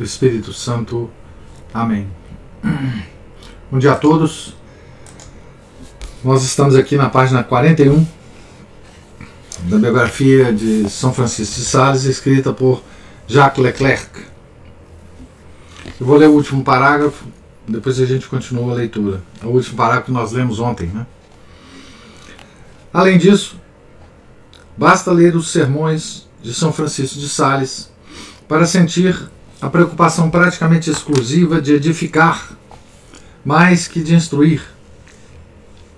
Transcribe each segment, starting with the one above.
do Espírito Santo. Amém. Bom dia a todos. Nós estamos aqui na página 41 da biografia de São Francisco de Sales, escrita por Jacques Leclerc. Eu vou ler o último parágrafo, depois a gente continua a leitura. É o último parágrafo que nós lemos ontem. Né? Além disso, basta ler os sermões de São Francisco de Sales para sentir a preocupação praticamente exclusiva de edificar mais que de instruir.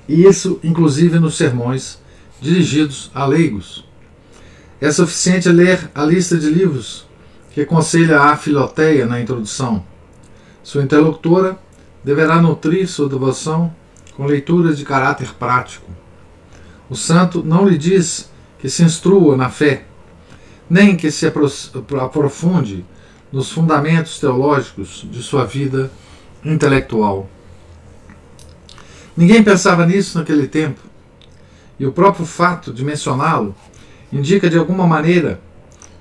E isso, inclusive, nos sermões dirigidos a leigos. É suficiente ler a lista de livros que aconselha a Filoteia na introdução. Sua interlocutora deverá nutrir sua devoção com leituras de caráter prático. O santo não lhe diz que se instrua na fé, nem que se aprofunde nos fundamentos teológicos de sua vida intelectual. Ninguém pensava nisso naquele tempo, e o próprio fato de mencioná-lo indica de alguma maneira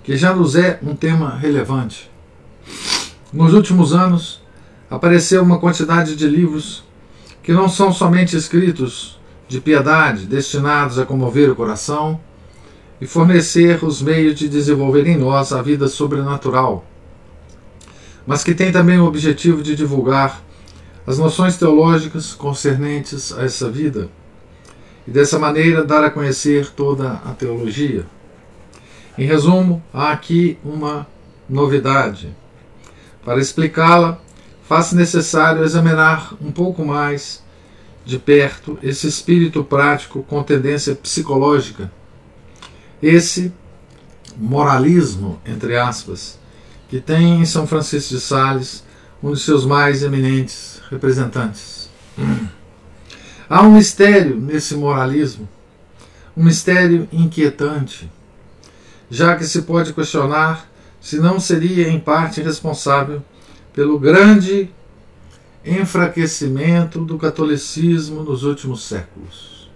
que já nos é um tema relevante. Nos últimos anos, apareceu uma quantidade de livros que não são somente escritos de piedade, destinados a comover o coração e fornecer os meios de desenvolver em nós a vida sobrenatural mas que tem também o objetivo de divulgar as noções teológicas concernentes a essa vida e dessa maneira dar a conhecer toda a teologia. Em resumo, há aqui uma novidade. Para explicá-la, faz necessário examinar um pouco mais de perto esse espírito prático com tendência psicológica, esse moralismo, entre aspas, que tem em São Francisco de Sales um de seus mais eminentes representantes. Há um mistério nesse moralismo, um mistério inquietante, já que se pode questionar se não seria em parte responsável pelo grande enfraquecimento do catolicismo nos últimos séculos.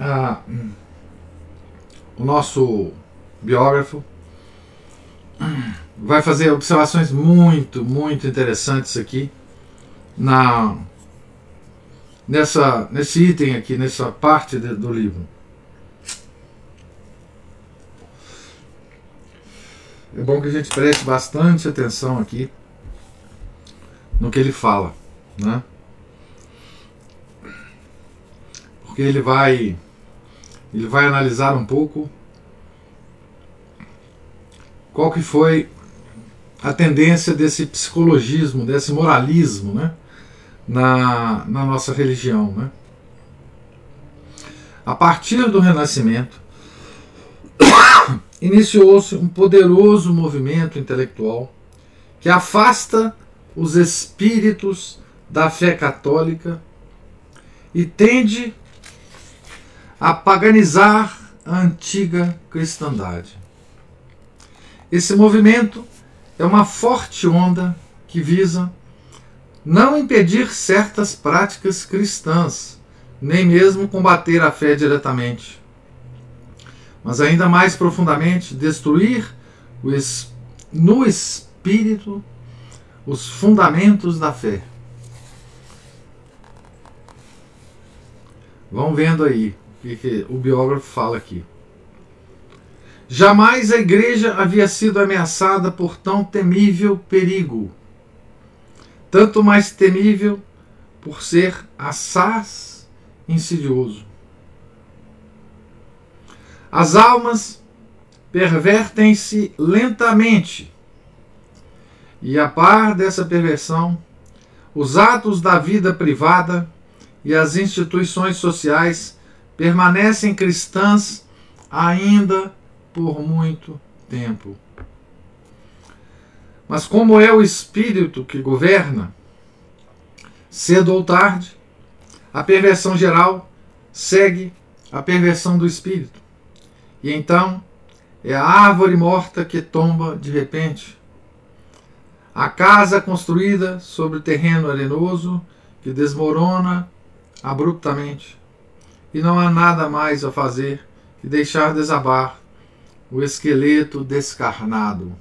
Ah, o nosso biógrafo vai fazer observações muito, muito interessantes aqui na nessa nesse item aqui, nessa parte de, do livro. É bom que a gente preste bastante atenção aqui no que ele fala, né? Porque ele vai ele vai analisar um pouco qual que foi a tendência desse psicologismo, desse moralismo né, na, na nossa religião. Né? A partir do Renascimento, iniciou-se um poderoso movimento intelectual que afasta os espíritos da fé católica e tende a paganizar a antiga cristandade. Esse movimento é uma forte onda que visa não impedir certas práticas cristãs, nem mesmo combater a fé diretamente, mas ainda mais profundamente destruir no espírito os fundamentos da fé. Vão vendo aí o que o biógrafo fala aqui. Jamais a igreja havia sido ameaçada por tão temível perigo. Tanto mais temível por ser assaz insidioso. As almas pervertem-se lentamente, e a par dessa perversão, os atos da vida privada e as instituições sociais permanecem cristãs ainda por muito tempo. Mas como é o espírito que governa, cedo ou tarde, a perversão geral segue a perversão do espírito. E então é a árvore morta que tomba de repente. A casa construída sobre terreno arenoso que desmorona abruptamente. E não há nada mais a fazer que deixar desabar o esqueleto descarnado.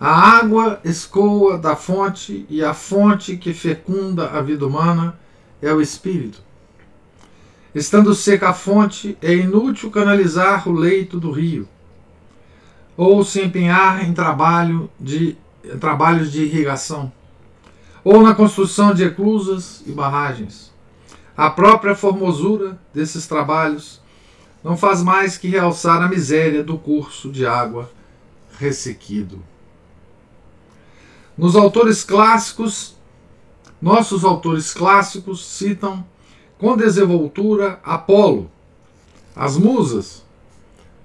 A água escoa da fonte e a fonte que fecunda a vida humana é o espírito. Estando seca a fonte, é inútil canalizar o leito do rio ou se empenhar em trabalho de trabalhos de irrigação ou na construção de eclusas e barragens. A própria formosura desses trabalhos não faz mais que realçar a miséria do curso de água ressequido. Nos autores clássicos, nossos autores clássicos citam com desenvoltura Apolo, as musas,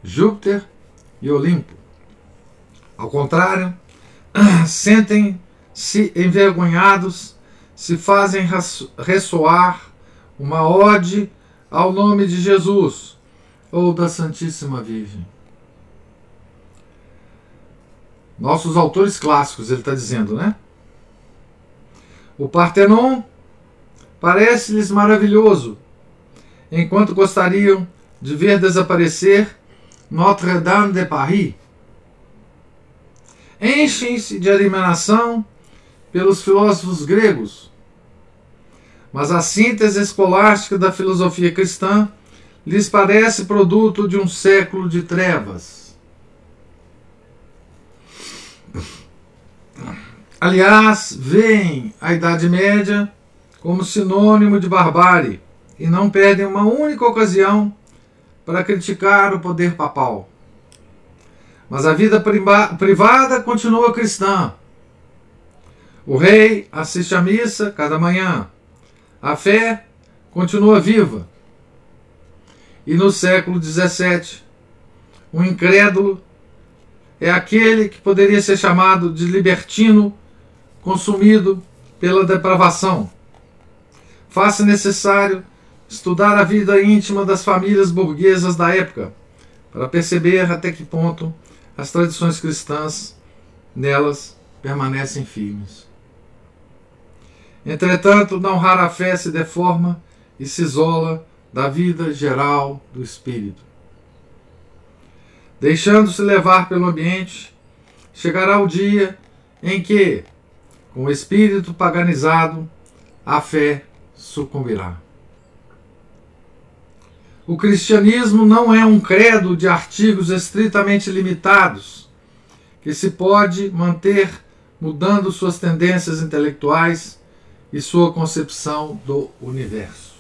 Júpiter e Olimpo. Ao contrário, sentem-se envergonhados, se fazem ressoar uma ode ao nome de Jesus ou da Santíssima Virgem. Nossos autores clássicos, ele está dizendo, né? O Partenon parece-lhes maravilhoso, enquanto gostariam de ver desaparecer Notre-Dame de Paris. Enchem-se de admiração pelos filósofos gregos, mas a síntese escolástica da filosofia cristã lhes parece produto de um século de trevas Aliás, veem a Idade Média como sinônimo de barbárie e não perdem uma única ocasião para criticar o poder papal. Mas a vida privada continua cristã. O rei assiste à missa cada manhã. A fé continua viva. E no século XVII, o incrédulo é aquele que poderia ser chamado de libertino consumido pela depravação. Faça necessário estudar a vida íntima das famílias burguesas da época para perceber até que ponto as tradições cristãs nelas permanecem firmes. Entretanto, não rara fé se deforma e se isola da vida geral do espírito. Deixando-se levar pelo ambiente, chegará o dia em que, com o espírito paganizado, a fé sucumbirá. O cristianismo não é um credo de artigos estritamente limitados, que se pode manter mudando suas tendências intelectuais e sua concepção do universo.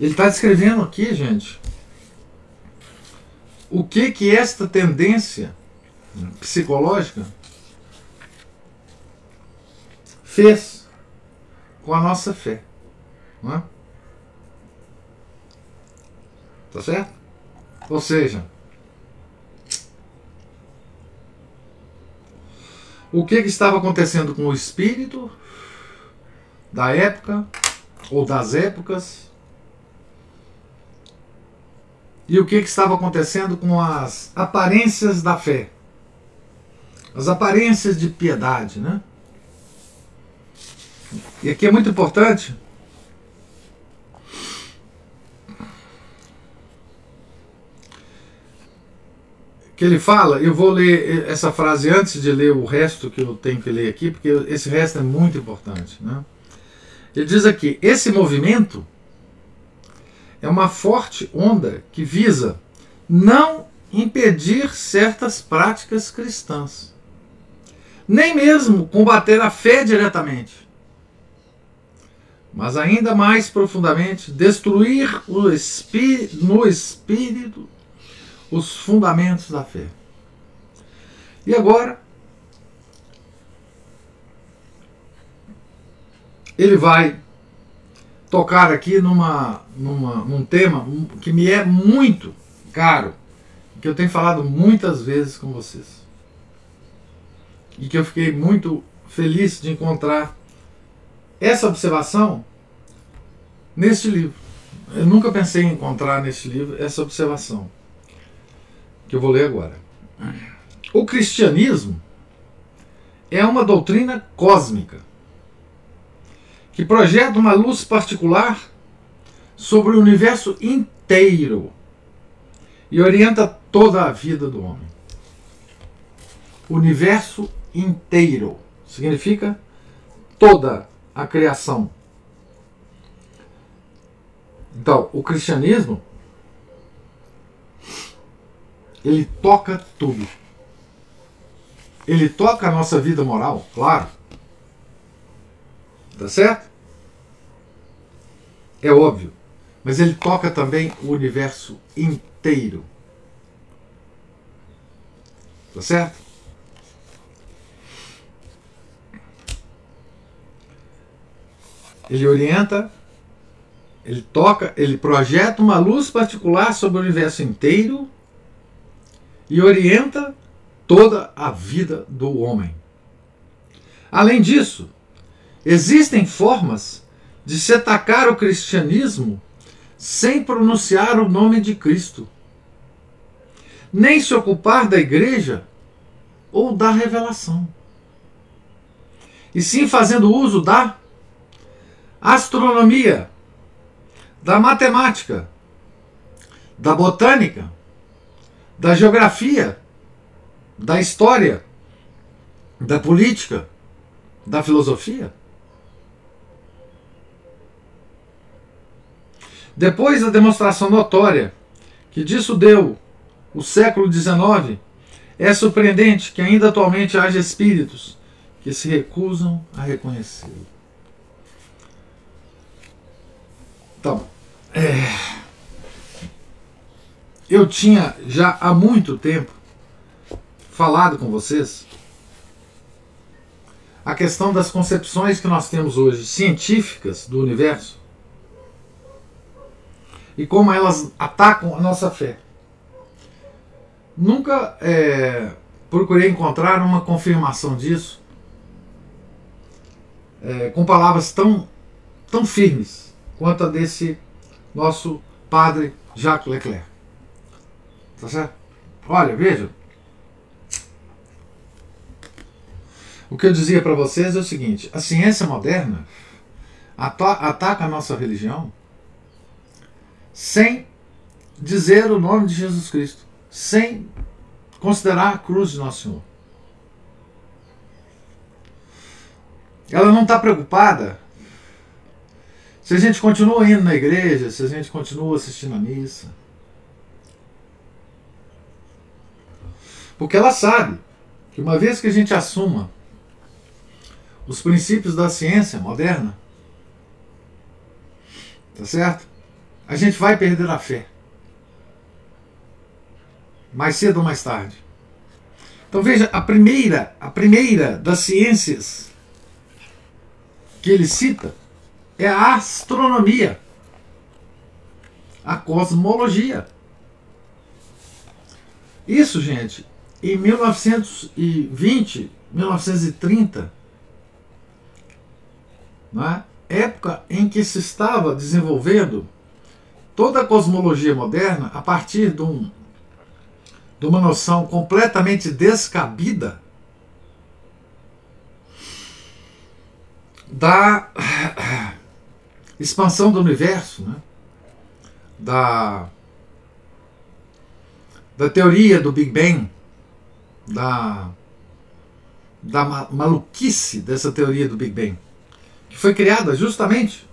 Ele está descrevendo aqui, gente, o que que esta tendência psicológica fez com a nossa fé. Não é? Tá certo? Ou seja, o que, que estava acontecendo com o espírito da época ou das épocas e o que, que estava acontecendo com as aparências da fé, as aparências de piedade, né? E aqui é muito importante que ele fala, eu vou ler essa frase antes de ler o resto que eu tenho que ler aqui, porque esse resto é muito importante. Né? Ele diz aqui: esse movimento é uma forte onda que visa não impedir certas práticas cristãs, nem mesmo combater a fé diretamente mas ainda mais profundamente, destruir no espírito os fundamentos da fé. E agora, ele vai tocar aqui numa, numa, num tema que me é muito caro, que eu tenho falado muitas vezes com vocês. e que eu fiquei muito feliz de encontrar essa observação neste livro. Eu nunca pensei em encontrar neste livro essa observação que eu vou ler agora. O cristianismo é uma doutrina cósmica que projeta uma luz particular sobre o universo inteiro e orienta toda a vida do homem. Universo inteiro significa toda a criação. Então, o cristianismo ele toca tudo. Ele toca a nossa vida moral, claro. Tá certo? É óbvio. Mas ele toca também o universo inteiro. Tá certo? Ele orienta, ele toca, ele projeta uma luz particular sobre o universo inteiro e orienta toda a vida do homem. Além disso, existem formas de se atacar o cristianismo sem pronunciar o nome de Cristo, nem se ocupar da igreja ou da revelação, e sim fazendo uso da astronomia, da matemática, da botânica, da geografia, da história, da política, da filosofia. Depois da demonstração notória que disso deu o século XIX, é surpreendente que ainda atualmente haja espíritos que se recusam a reconhecê-lo. Então, é eu tinha já há muito tempo falado com vocês a questão das concepções que nós temos hoje científicas do universo e como elas atacam a nossa fé. Nunca é, procurei encontrar uma confirmação disso é, com palavras tão, tão firmes quanto a desse nosso padre Jacques Leclerc. Tá certo? Olha, veja. O que eu dizia para vocês é o seguinte: a ciência moderna ataca a nossa religião sem dizer o nome de Jesus Cristo, sem considerar a cruz de Nosso Senhor. Ela não está preocupada se a gente continua indo na igreja, se a gente continua assistindo a missa. Porque ela sabe que uma vez que a gente assuma os princípios da ciência moderna, tá certo? A gente vai perder a fé. Mais cedo ou mais tarde. Então veja, a primeira, a primeira das ciências que ele cita é a astronomia, a cosmologia. Isso, gente, em 1920, 1930, né, época em que se estava desenvolvendo toda a cosmologia moderna a partir de, um, de uma noção completamente descabida da expansão do universo, né? da, da teoria do Big Bang, da, da maluquice dessa teoria do Big Bang, que foi criada justamente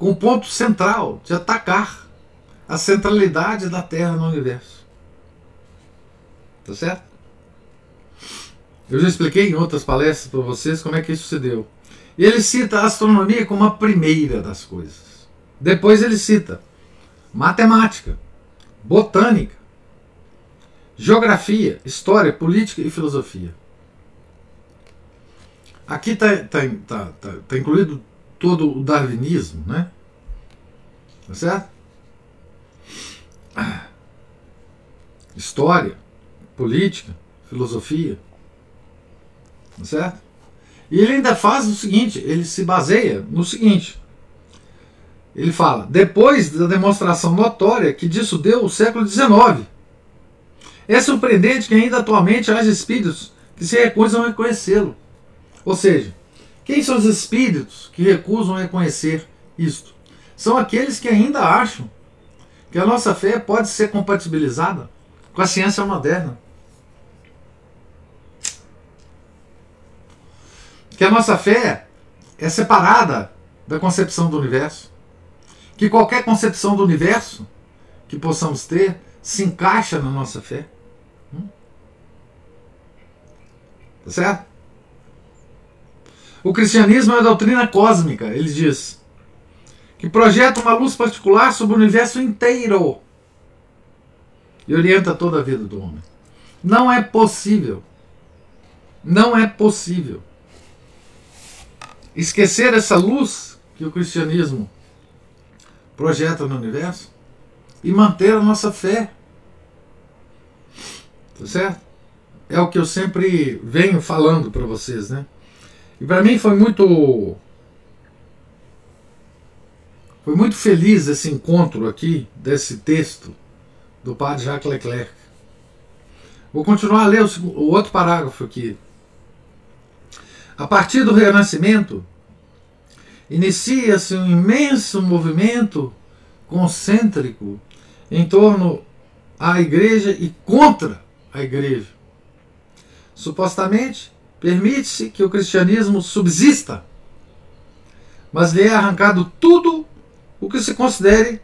com o ponto central de atacar a centralidade da Terra no universo. Tá certo? Eu já expliquei em outras palestras para vocês como é que isso se deu. E ele cita a astronomia como a primeira das coisas. Depois ele cita matemática, botânica, geografia, história, política e filosofia. Aqui está tá, tá, tá, tá incluído todo o darwinismo, né? Tá certo? História, política, filosofia. Tá certo? E ele ainda faz o seguinte: ele se baseia no seguinte. Ele fala, depois da demonstração notória que disso deu o século XIX. É surpreendente que ainda atualmente haja espíritos que se recusam a reconhecê-lo. Ou seja, quem são os espíritos que recusam reconhecer isto? São aqueles que ainda acham que a nossa fé pode ser compatibilizada com a ciência moderna. Que a nossa fé é separada da concepção do universo. Que qualquer concepção do universo que possamos ter se encaixa na nossa fé. Hum? Tá certo? O cristianismo é a doutrina cósmica, ele diz, que projeta uma luz particular sobre o universo inteiro e orienta toda a vida do homem. Não é possível, não é possível esquecer essa luz que o cristianismo projeta no universo e manter a nossa fé. Tá certo? É o que eu sempre venho falando para vocês, né? E para mim foi muito foi muito feliz esse encontro aqui desse texto do padre Jacques Leclerc. Vou continuar a ler o, o outro parágrafo aqui. A partir do Renascimento, inicia-se um imenso movimento concêntrico em torno à igreja e contra a igreja. Supostamente, permite-se que o cristianismo subsista, mas lhe é arrancado tudo o que se considere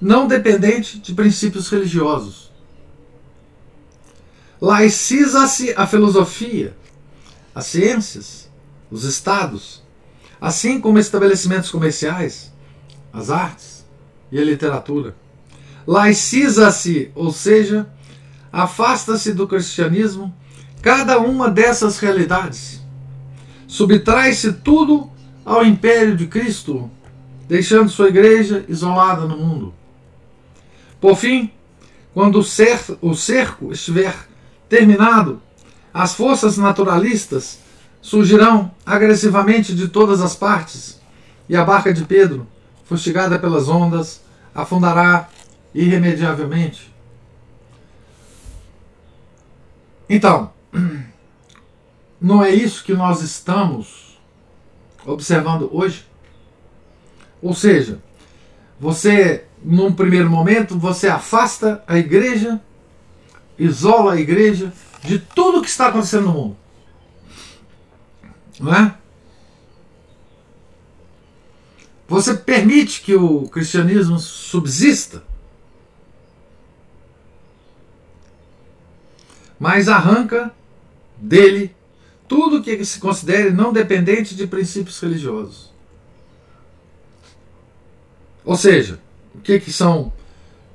não dependente de princípios religiosos. Laiciza-se a filosofia, as ciências, os estados, assim como estabelecimentos comerciais, as artes e a literatura. Laiciza-se, ou seja, afasta-se do cristianismo cada uma dessas realidades. Subtrai-se tudo ao império de Cristo, deixando sua igreja isolada no mundo. Por fim, quando o cerco estiver terminado, as forças naturalistas surgirão agressivamente de todas as partes, e a barca de Pedro, fustigada pelas ondas, afundará irremediavelmente. Então, não é isso que nós estamos observando hoje? Ou seja, você, num primeiro momento, você afasta a igreja, isola a igreja de tudo o que está acontecendo no mundo. Não é? Você permite que o cristianismo subsista, mas arranca dele tudo que se considere não dependente de princípios religiosos. Ou seja, o que, que são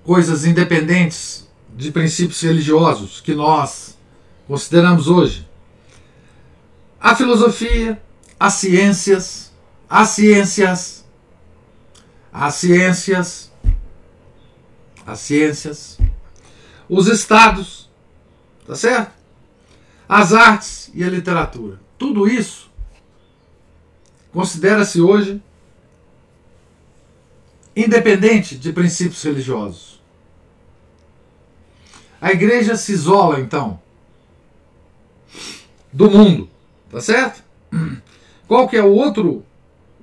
coisas independentes de princípios religiosos que nós consideramos hoje? a filosofia, as ciências, as ciências, as ciências, as ciências, os estados, tá certo? As artes e a literatura. Tudo isso considera-se hoje independente de princípios religiosos. A igreja se isola, então, do mundo. Tá certo? Qual que é o outro,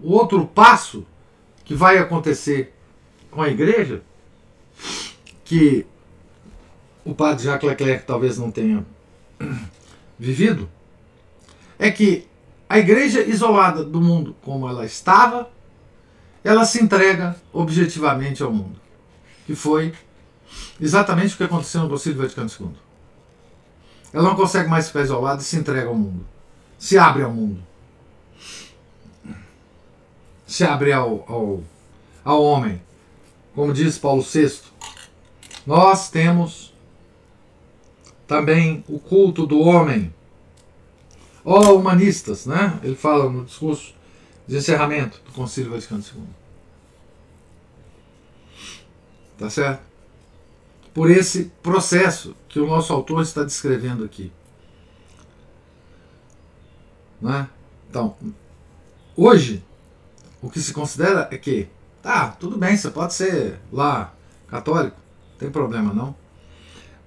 o outro passo que vai acontecer com a igreja? Que o padre Jacques Leclerc talvez não tenha vivido, é que a igreja isolada do mundo como ela estava, ela se entrega objetivamente ao mundo. Que foi exatamente o que aconteceu no Concílio Vaticano II. Ela não consegue mais ficar isolada e se entrega ao mundo se abre ao mundo. Se abre ao, ao, ao homem. Como diz Paulo VI, nós temos também o culto do homem. Ó oh, humanistas, né? Ele fala no discurso de encerramento do Concílio Vaticano II. Tá certo? Por esse processo que o nosso autor está descrevendo aqui. Né? Então, hoje, o que se considera é que, tá, tudo bem, você pode ser lá católico, não tem problema não.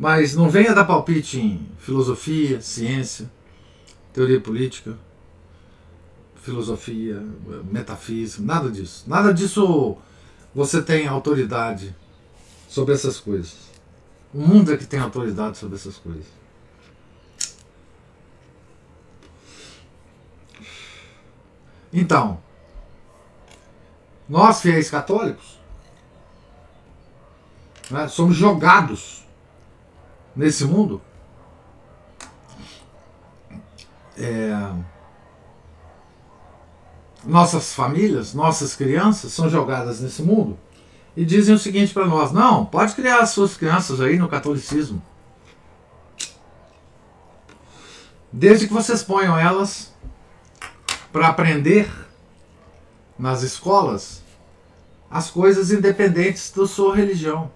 Mas não venha dar palpite em filosofia, ciência, teoria política, filosofia, metafísica, nada disso. Nada disso você tem autoridade sobre essas coisas. O mundo é que tem autoridade sobre essas coisas. Então, nós fiéis católicos né, somos jogados nesse mundo. É, nossas famílias, nossas crianças são jogadas nesse mundo e dizem o seguinte para nós: não, pode criar as suas crianças aí no catolicismo. Desde que vocês ponham elas para aprender nas escolas as coisas independentes da sua religião.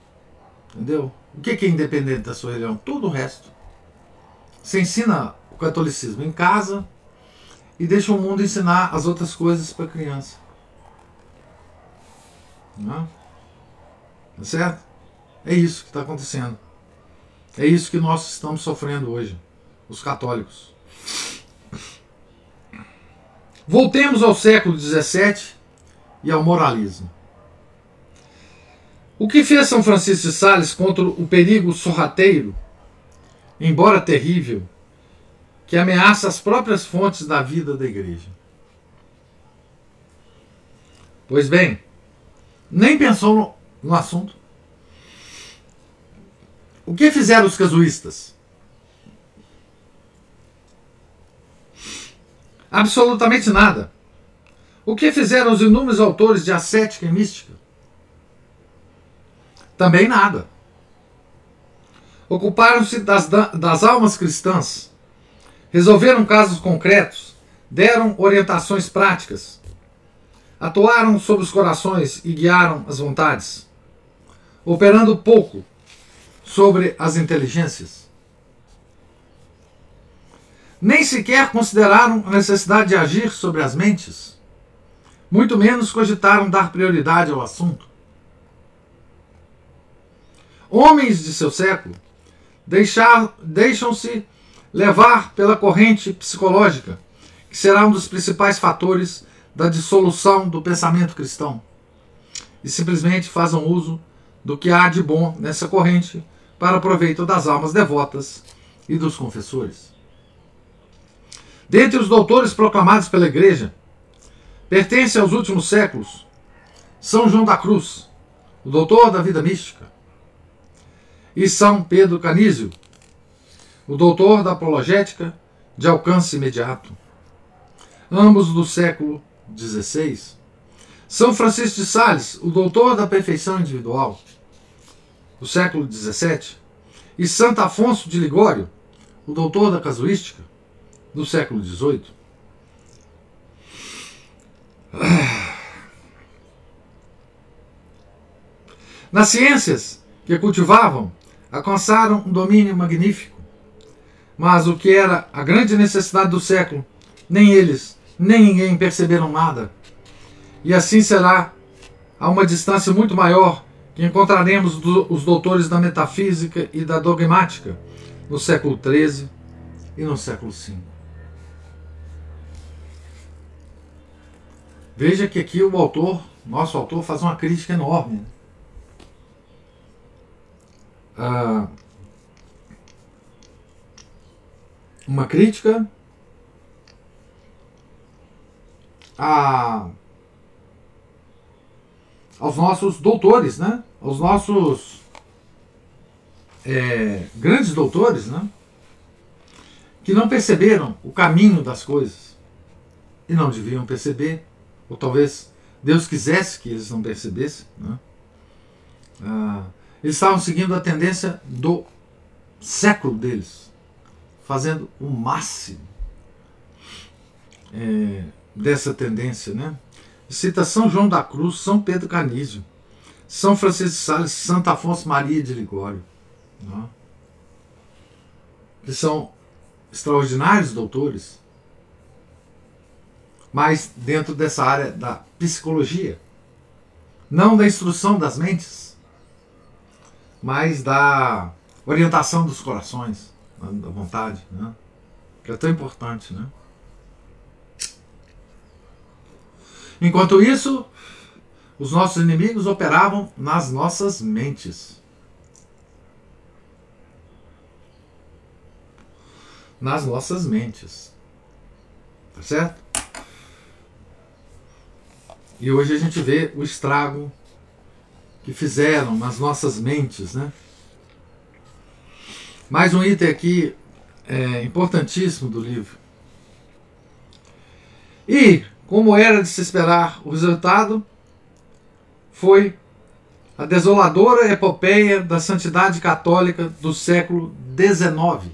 Entendeu? O que é independente da sua religião? Tudo o resto. Você ensina o catolicismo em casa e deixa o mundo ensinar as outras coisas para a criança. Não? Tá certo? É isso que está acontecendo. É isso que nós estamos sofrendo hoje, os católicos. Voltemos ao século XVII e ao moralismo. O que fez São Francisco de Sales contra o perigo sorrateiro, embora terrível, que ameaça as próprias fontes da vida da igreja? Pois bem, nem pensou no, no assunto. O que fizeram os casuístas? Absolutamente nada. O que fizeram os inúmeros autores de ascética e mística? Também nada. Ocuparam-se das, das almas cristãs, resolveram casos concretos, deram orientações práticas, atuaram sobre os corações e guiaram as vontades, operando pouco sobre as inteligências. Nem sequer consideraram a necessidade de agir sobre as mentes, muito menos cogitaram dar prioridade ao assunto. Homens de seu século deixam-se levar pela corrente psicológica, que será um dos principais fatores da dissolução do pensamento cristão, e simplesmente fazem uso do que há de bom nessa corrente para proveito das almas devotas e dos confessores. Dentre os doutores proclamados pela Igreja, pertence aos últimos séculos São João da Cruz, o doutor da vida mística, e São Pedro Canísio, o doutor da apologética de alcance imediato, ambos do século XVI. São Francisco de Sales, o doutor da perfeição individual, do século XVII, e Santo Afonso de Ligório, o doutor da casuística, do século XVIII. Nas ciências que cultivavam, alcançaram um domínio magnífico. Mas o que era a grande necessidade do século, nem eles, nem ninguém perceberam nada. E assim será a uma distância muito maior que encontraremos do, os doutores da metafísica e da dogmática no século XIII e no século V. Veja que aqui o autor, nosso autor, faz uma crítica enorme. Ah, uma crítica a, aos nossos doutores, né? aos nossos é, grandes doutores, né? que não perceberam o caminho das coisas e não deviam perceber, ou talvez Deus quisesse que eles não percebessem. Né? Ah, eles estavam seguindo a tendência do século deles, fazendo o máximo é, dessa tendência. Né? Cita São João da Cruz, São Pedro Canísio, São Francisco de Sales, Santo Afonso Maria de Ligório, né? que são extraordinários doutores, mas dentro dessa área da psicologia. Não da instrução das mentes, mas da orientação dos corações, da vontade, né? que é tão importante. Né? Enquanto isso, os nossos inimigos operavam nas nossas mentes. Nas nossas mentes. Tá certo? E hoje a gente vê o estrago que fizeram nas nossas mentes, né? Mais um item aqui é, importantíssimo do livro. E, como era de se esperar, o resultado foi a desoladora epopeia da santidade católica do século XIX.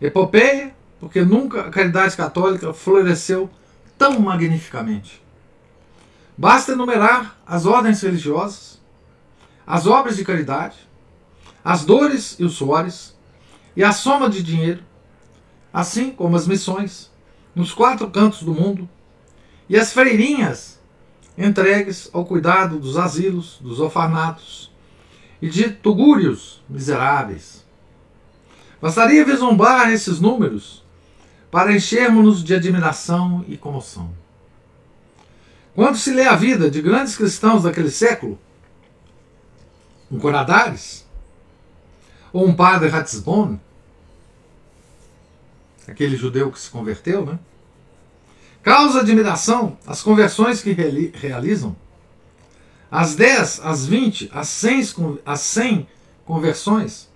Epopeia, porque nunca a caridade católica floresceu tão magnificamente. Basta enumerar as ordens religiosas, as obras de caridade, as dores e os suores, e a soma de dinheiro, assim como as missões, nos quatro cantos do mundo, e as freirinhas entregues ao cuidado dos asilos, dos orfanatos e de tugúrios miseráveis. Bastaria vislumbrar esses números para enchermos-nos de admiração e comoção. Quando se lê a vida de grandes cristãos daquele século, um Coradares, ou um padre Ratisbon, aquele judeu que se converteu, né? Causa admiração as conversões que realizam. As 10, as 20, as 100, as 100 conversões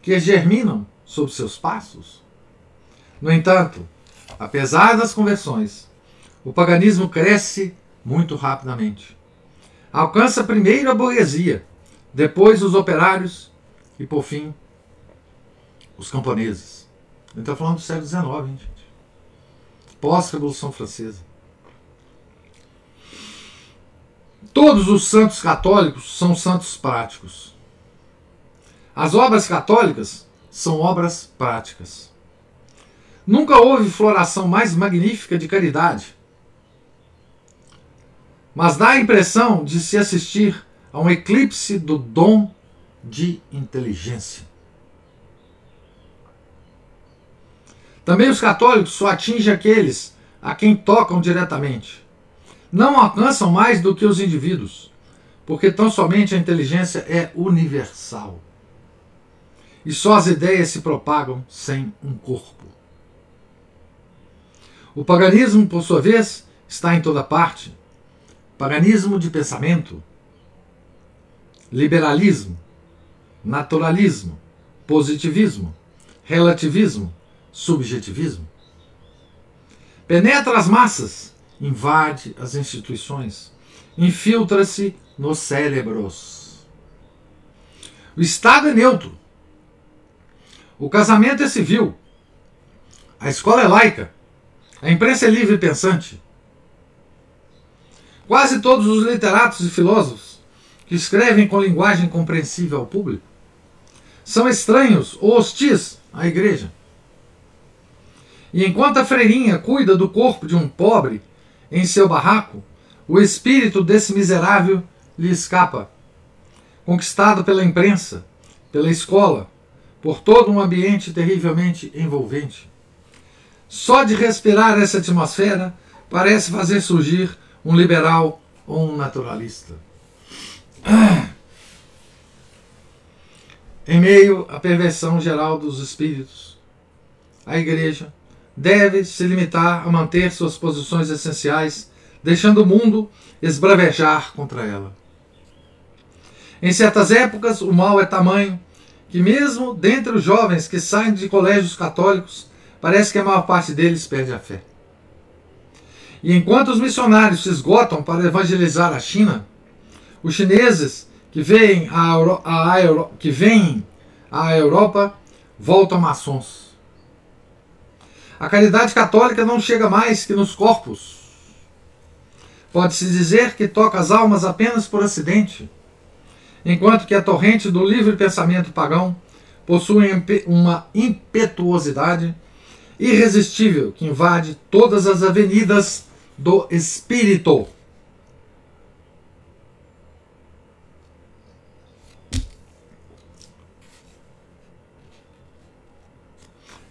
que germinam sob seus passos. No entanto, apesar das conversões, o paganismo cresce muito rapidamente. Alcança primeiro a burguesia, depois os operários e, por fim, os camponeses. Ele está falando do século XIX, gente pós-Revolução Francesa. Todos os santos católicos são santos práticos. As obras católicas são obras práticas. Nunca houve floração mais magnífica de caridade. Mas dá a impressão de se assistir a um eclipse do dom de inteligência. Também os católicos só atingem aqueles a quem tocam diretamente. Não alcançam mais do que os indivíduos, porque tão somente a inteligência é universal. E só as ideias se propagam sem um corpo. O paganismo, por sua vez, está em toda parte. Paganismo de pensamento, liberalismo, naturalismo, positivismo, relativismo, subjetivismo. Penetra as massas, invade as instituições, infiltra-se nos cérebros. O Estado é neutro. O casamento é civil. A escola é laica. A imprensa é livre e pensante. Quase todos os literatos e filósofos que escrevem com linguagem compreensível ao público são estranhos ou hostis à igreja. E enquanto a freirinha cuida do corpo de um pobre em seu barraco, o espírito desse miserável lhe escapa, conquistado pela imprensa, pela escola, por todo um ambiente terrivelmente envolvente. Só de respirar essa atmosfera parece fazer surgir um liberal ou um naturalista. Em meio à perversão geral dos espíritos, a igreja, deve se limitar a manter suas posições essenciais, deixando o mundo esbravejar contra ela. Em certas épocas, o mal é tamanho que, mesmo dentre os jovens que saem de colégios católicos, parece que a maior parte deles perde a fé. E enquanto os missionários se esgotam para evangelizar a China, os chineses que vêm à, Euro Euro que vêm à Europa voltam maçons. A caridade católica não chega mais que nos corpos. Pode-se dizer que toca as almas apenas por acidente, enquanto que a torrente do livre pensamento pagão possui uma impetuosidade irresistível que invade todas as avenidas do espírito.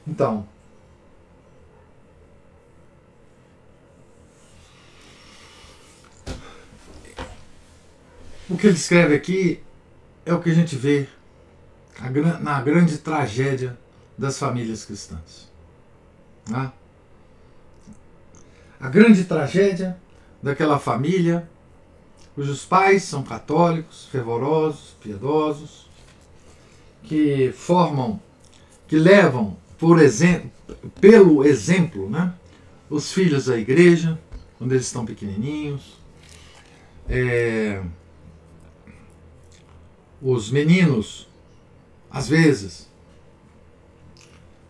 Então, o que ele escreve aqui é o que a gente vê na grande tragédia das famílias cristãs. Né? A grande tragédia daquela família cujos pais são católicos, fervorosos, piedosos, que formam, que levam por exemplo, pelo exemplo, né, os filhos da igreja, quando eles estão pequenininhos, é, os meninos, às vezes,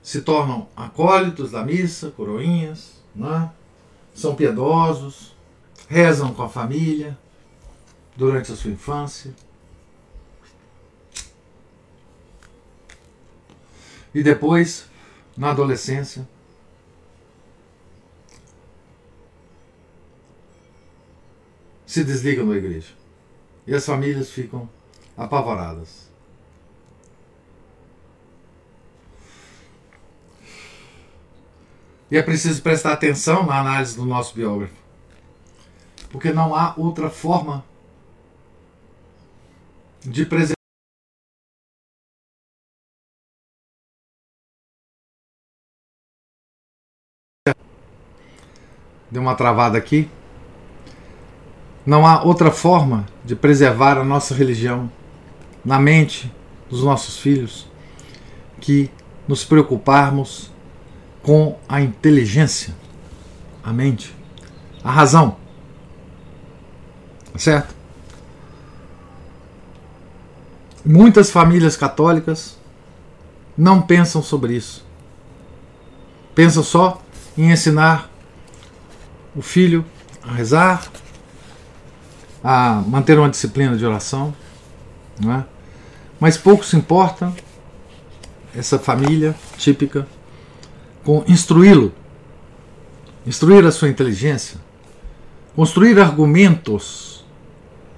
se tornam acólitos da missa, coroinhas, né? São piedosos, rezam com a família durante a sua infância. E depois, na adolescência, se desligam da igreja. E as famílias ficam apavoradas. E é preciso prestar atenção na análise do nosso biógrafo. Porque não há outra forma de preservar. Deu uma travada aqui. Não há outra forma de preservar a nossa religião na mente dos nossos filhos que nos preocuparmos com a inteligência, a mente, a razão. Tá certo? Muitas famílias católicas não pensam sobre isso. Pensam só em ensinar o filho a rezar, a manter uma disciplina de oração, não é? mas pouco se importa essa família típica instruí-lo, instruir a sua inteligência, construir argumentos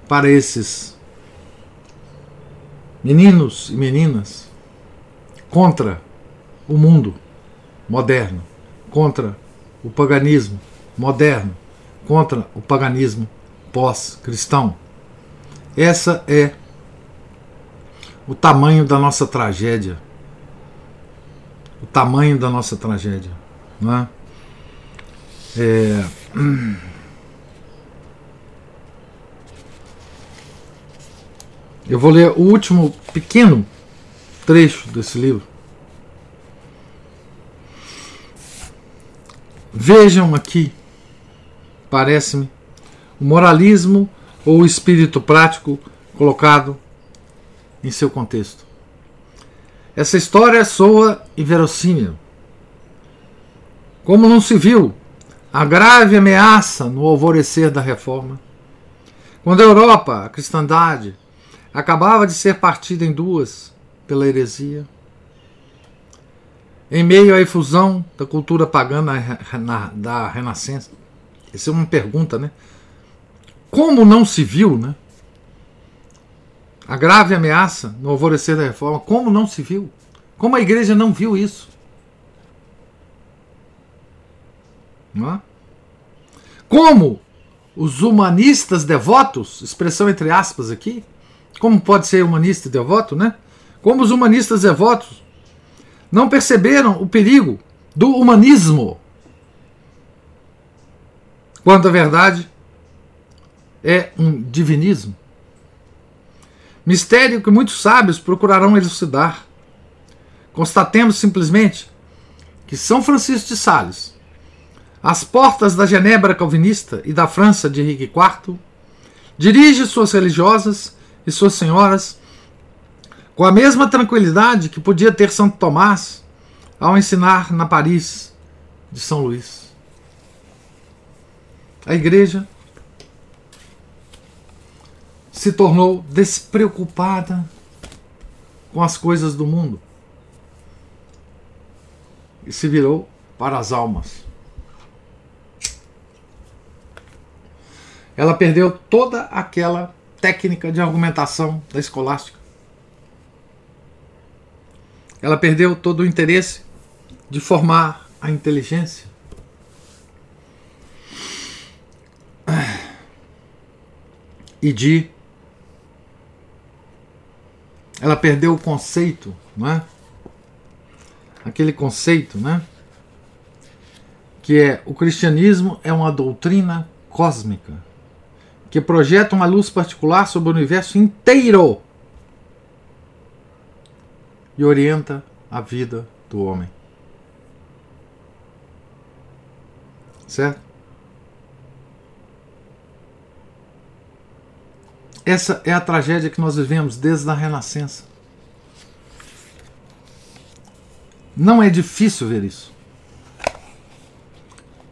para esses meninos e meninas contra o mundo moderno, contra o paganismo moderno, contra o paganismo pós-cristão. Essa é o tamanho da nossa tragédia o tamanho da nossa tragédia. Não é? É... Eu vou ler o último pequeno trecho desse livro. Vejam aqui, parece-me, o moralismo ou o espírito prático colocado em seu contexto. Essa história soa inverossímil. Como não se viu a grave ameaça no alvorecer da reforma? Quando a Europa, a cristandade, acabava de ser partida em duas pela heresia. Em meio à efusão da cultura pagã da Renascença. Essa é uma pergunta, né? Como não se viu, né? a grave ameaça no alvorecer da reforma. Como não se viu? Como a igreja não viu isso? Não é? Como os humanistas devotos, expressão entre aspas aqui, como pode ser humanista e devoto, né? Como os humanistas devotos não perceberam o perigo do humanismo, quando a verdade é um divinismo. Mistério que muitos sábios procurarão elucidar. Constatemos simplesmente que São Francisco de Sales, às portas da Genebra calvinista e da França de Henrique IV, dirige suas religiosas e suas senhoras com a mesma tranquilidade que podia ter Santo Tomás ao ensinar na Paris de São Luís. A igreja se tornou despreocupada com as coisas do mundo e se virou para as almas. Ela perdeu toda aquela técnica de argumentação da escolástica. Ela perdeu todo o interesse de formar a inteligência. E de. Ela perdeu o conceito, não é? Aquele conceito, né? Que é o cristianismo é uma doutrina cósmica que projeta uma luz particular sobre o universo inteiro e orienta a vida do homem. Certo? Essa é a tragédia que nós vivemos desde a Renascença. Não é difícil ver isso.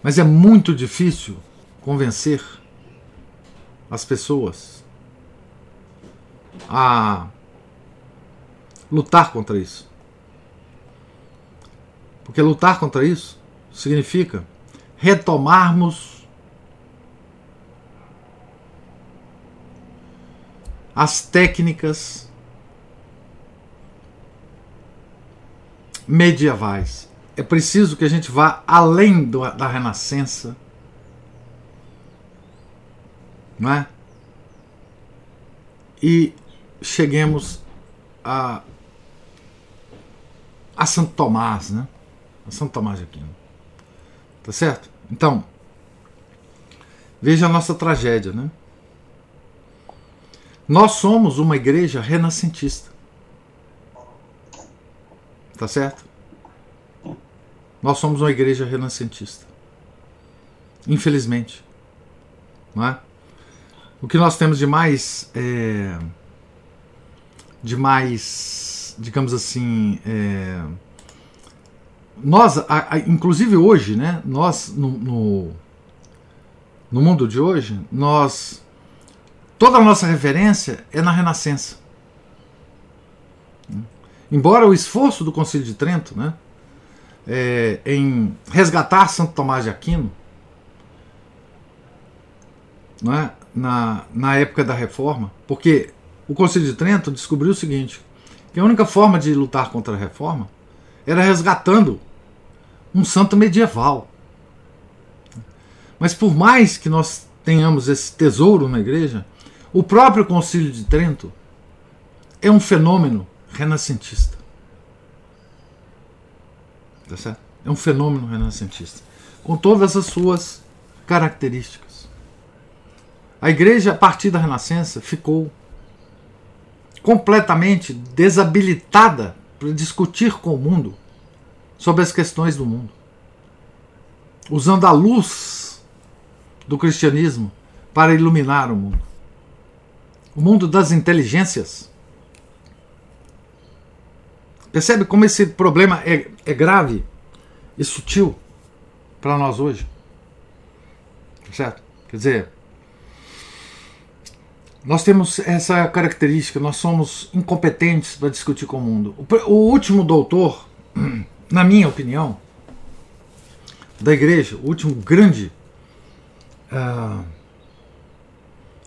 Mas é muito difícil convencer as pessoas a lutar contra isso. Porque lutar contra isso significa retomarmos as técnicas medievais. É preciso que a gente vá além do, da Renascença, não é? E cheguemos a, a Santo Tomás, né? A Santo Tomás de Aquino. Tá certo? Então, veja a nossa tragédia, né? Nós somos uma igreja renascentista. Tá certo? Nós somos uma igreja renascentista. Infelizmente. Não é? O que nós temos de mais. É, de mais. digamos assim. É, nós, a, a, inclusive hoje, né, nós no, no, no mundo de hoje, nós Toda a nossa referência é na Renascença. Embora o esforço do Concílio de Trento né, é, em resgatar Santo Tomás de Aquino né, na, na época da Reforma, porque o Concílio de Trento descobriu o seguinte: que a única forma de lutar contra a Reforma era resgatando um santo medieval. Mas por mais que nós tenhamos esse tesouro na igreja, o próprio Concílio de Trento é um fenômeno renascentista. Tá certo? É um fenômeno renascentista. Com todas as suas características. A igreja, a partir da Renascença, ficou completamente desabilitada para discutir com o mundo sobre as questões do mundo. Usando a luz do cristianismo para iluminar o mundo o mundo das inteligências. Percebe como esse problema é, é grave e sutil para nós hoje? Certo? Quer dizer, nós temos essa característica, nós somos incompetentes para discutir com o mundo. O, o último doutor, na minha opinião, da igreja, o último grande uh,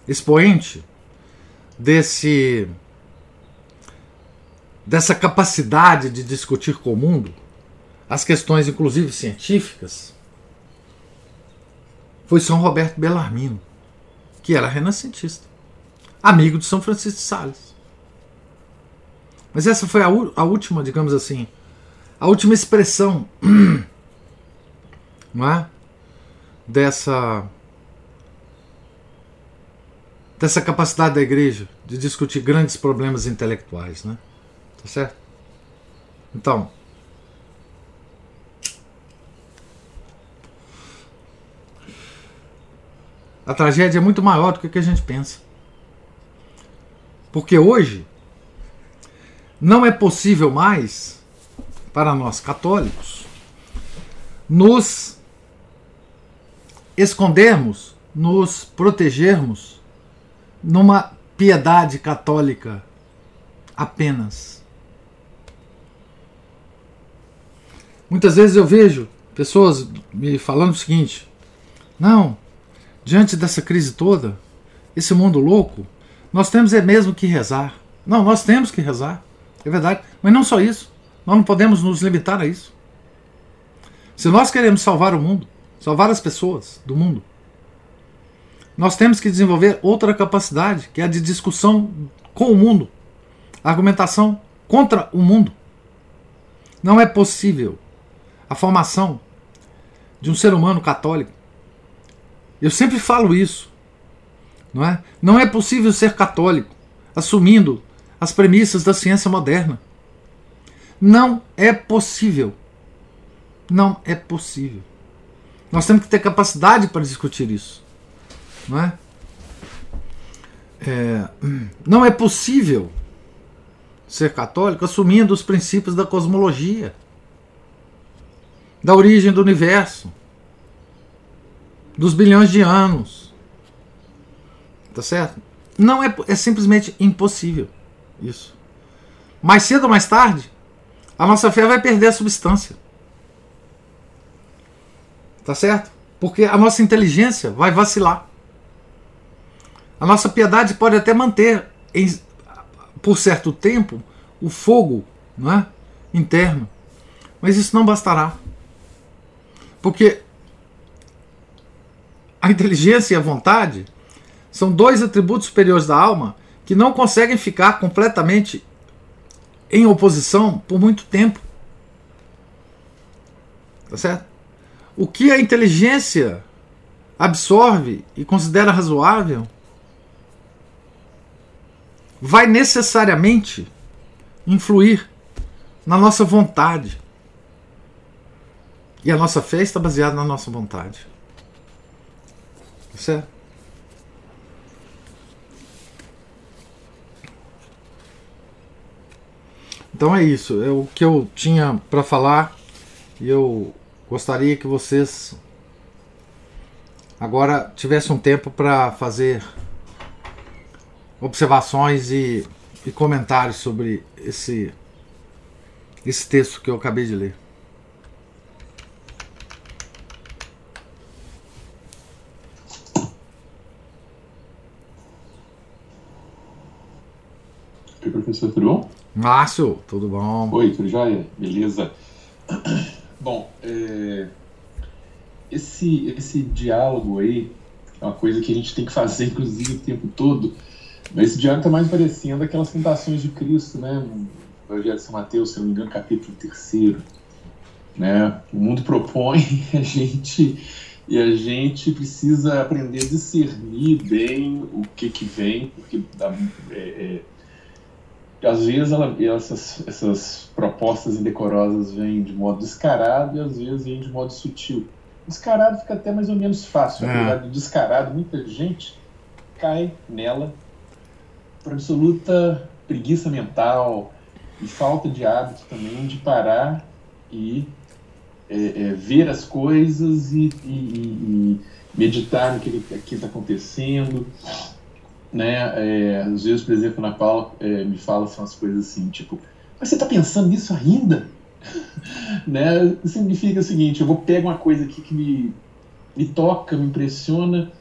expoente desse dessa capacidade de discutir com o mundo as questões inclusive científicas foi São Roberto Bellarmino, que era renascentista, amigo de São Francisco de Sales. Mas essa foi a, a última, digamos assim, a última expressão não é? dessa dessa capacidade da igreja de discutir grandes problemas intelectuais, né? Tá certo? Então, a tragédia é muito maior do que, a gente pensa. Porque hoje não é possível mais para nós católicos nos escondermos, nos protegermos numa piedade católica apenas. Muitas vezes eu vejo pessoas me falando o seguinte: não, diante dessa crise toda, esse mundo louco, nós temos é mesmo que rezar. Não, nós temos que rezar, é verdade. Mas não só isso, nós não podemos nos limitar a isso. Se nós queremos salvar o mundo, salvar as pessoas do mundo, nós temos que desenvolver outra capacidade, que é a de discussão com o mundo, argumentação contra o mundo. Não é possível a formação de um ser humano católico. Eu sempre falo isso, não é? Não é possível ser católico assumindo as premissas da ciência moderna. Não é possível. Não é possível. Nós temos que ter capacidade para discutir isso. Não é? é não é possível ser católico assumindo os princípios da cosmologia, da origem do universo, dos bilhões de anos. Tá certo? Não é, é simplesmente impossível isso. Mais cedo ou mais tarde, a nossa fé vai perder a substância. Tá certo? Porque a nossa inteligência vai vacilar. A nossa piedade pode até manter em, por certo tempo, o fogo não é? interno. Mas isso não bastará. Porque a inteligência e a vontade são dois atributos superiores da alma que não conseguem ficar completamente em oposição por muito tempo. Tá certo? O que a inteligência absorve e considera razoável vai necessariamente influir na nossa vontade. E a nossa fé está baseada na nossa vontade. Certo? Então é isso, é o que eu tinha para falar e eu gostaria que vocês agora tivessem um tempo para fazer observações e, e comentários sobre esse, esse texto que eu acabei de ler. Oi, professor, tudo bom? Márcio, tudo bom? Oi, tudo jóia? Beleza? Bom, é... esse, esse diálogo aí é uma coisa que a gente tem que fazer, inclusive, o tempo todo, mas esse diálogo está mais parecendo aquelas tentações de Cristo, né? No Evangelho de São Mateus, se não me engano, capítulo 3. Né? O mundo propõe a gente e a gente precisa aprender a discernir bem o que que vem, porque é, é, às vezes ela, essas, essas propostas indecorosas vêm de modo descarado e às vezes vêm de modo sutil. Descarado fica até mais ou menos fácil, é. apesar de descarado, muita gente cai nela por absoluta preguiça mental e falta de hábito também de parar e é, é, ver as coisas e, e, e meditar no que está acontecendo. Né? É, às vezes, por exemplo, na Paula é, me fala umas coisas assim, tipo, mas você está pensando nisso ainda? né? Significa o seguinte, eu vou pegar uma coisa aqui que me, me toca, me impressiona,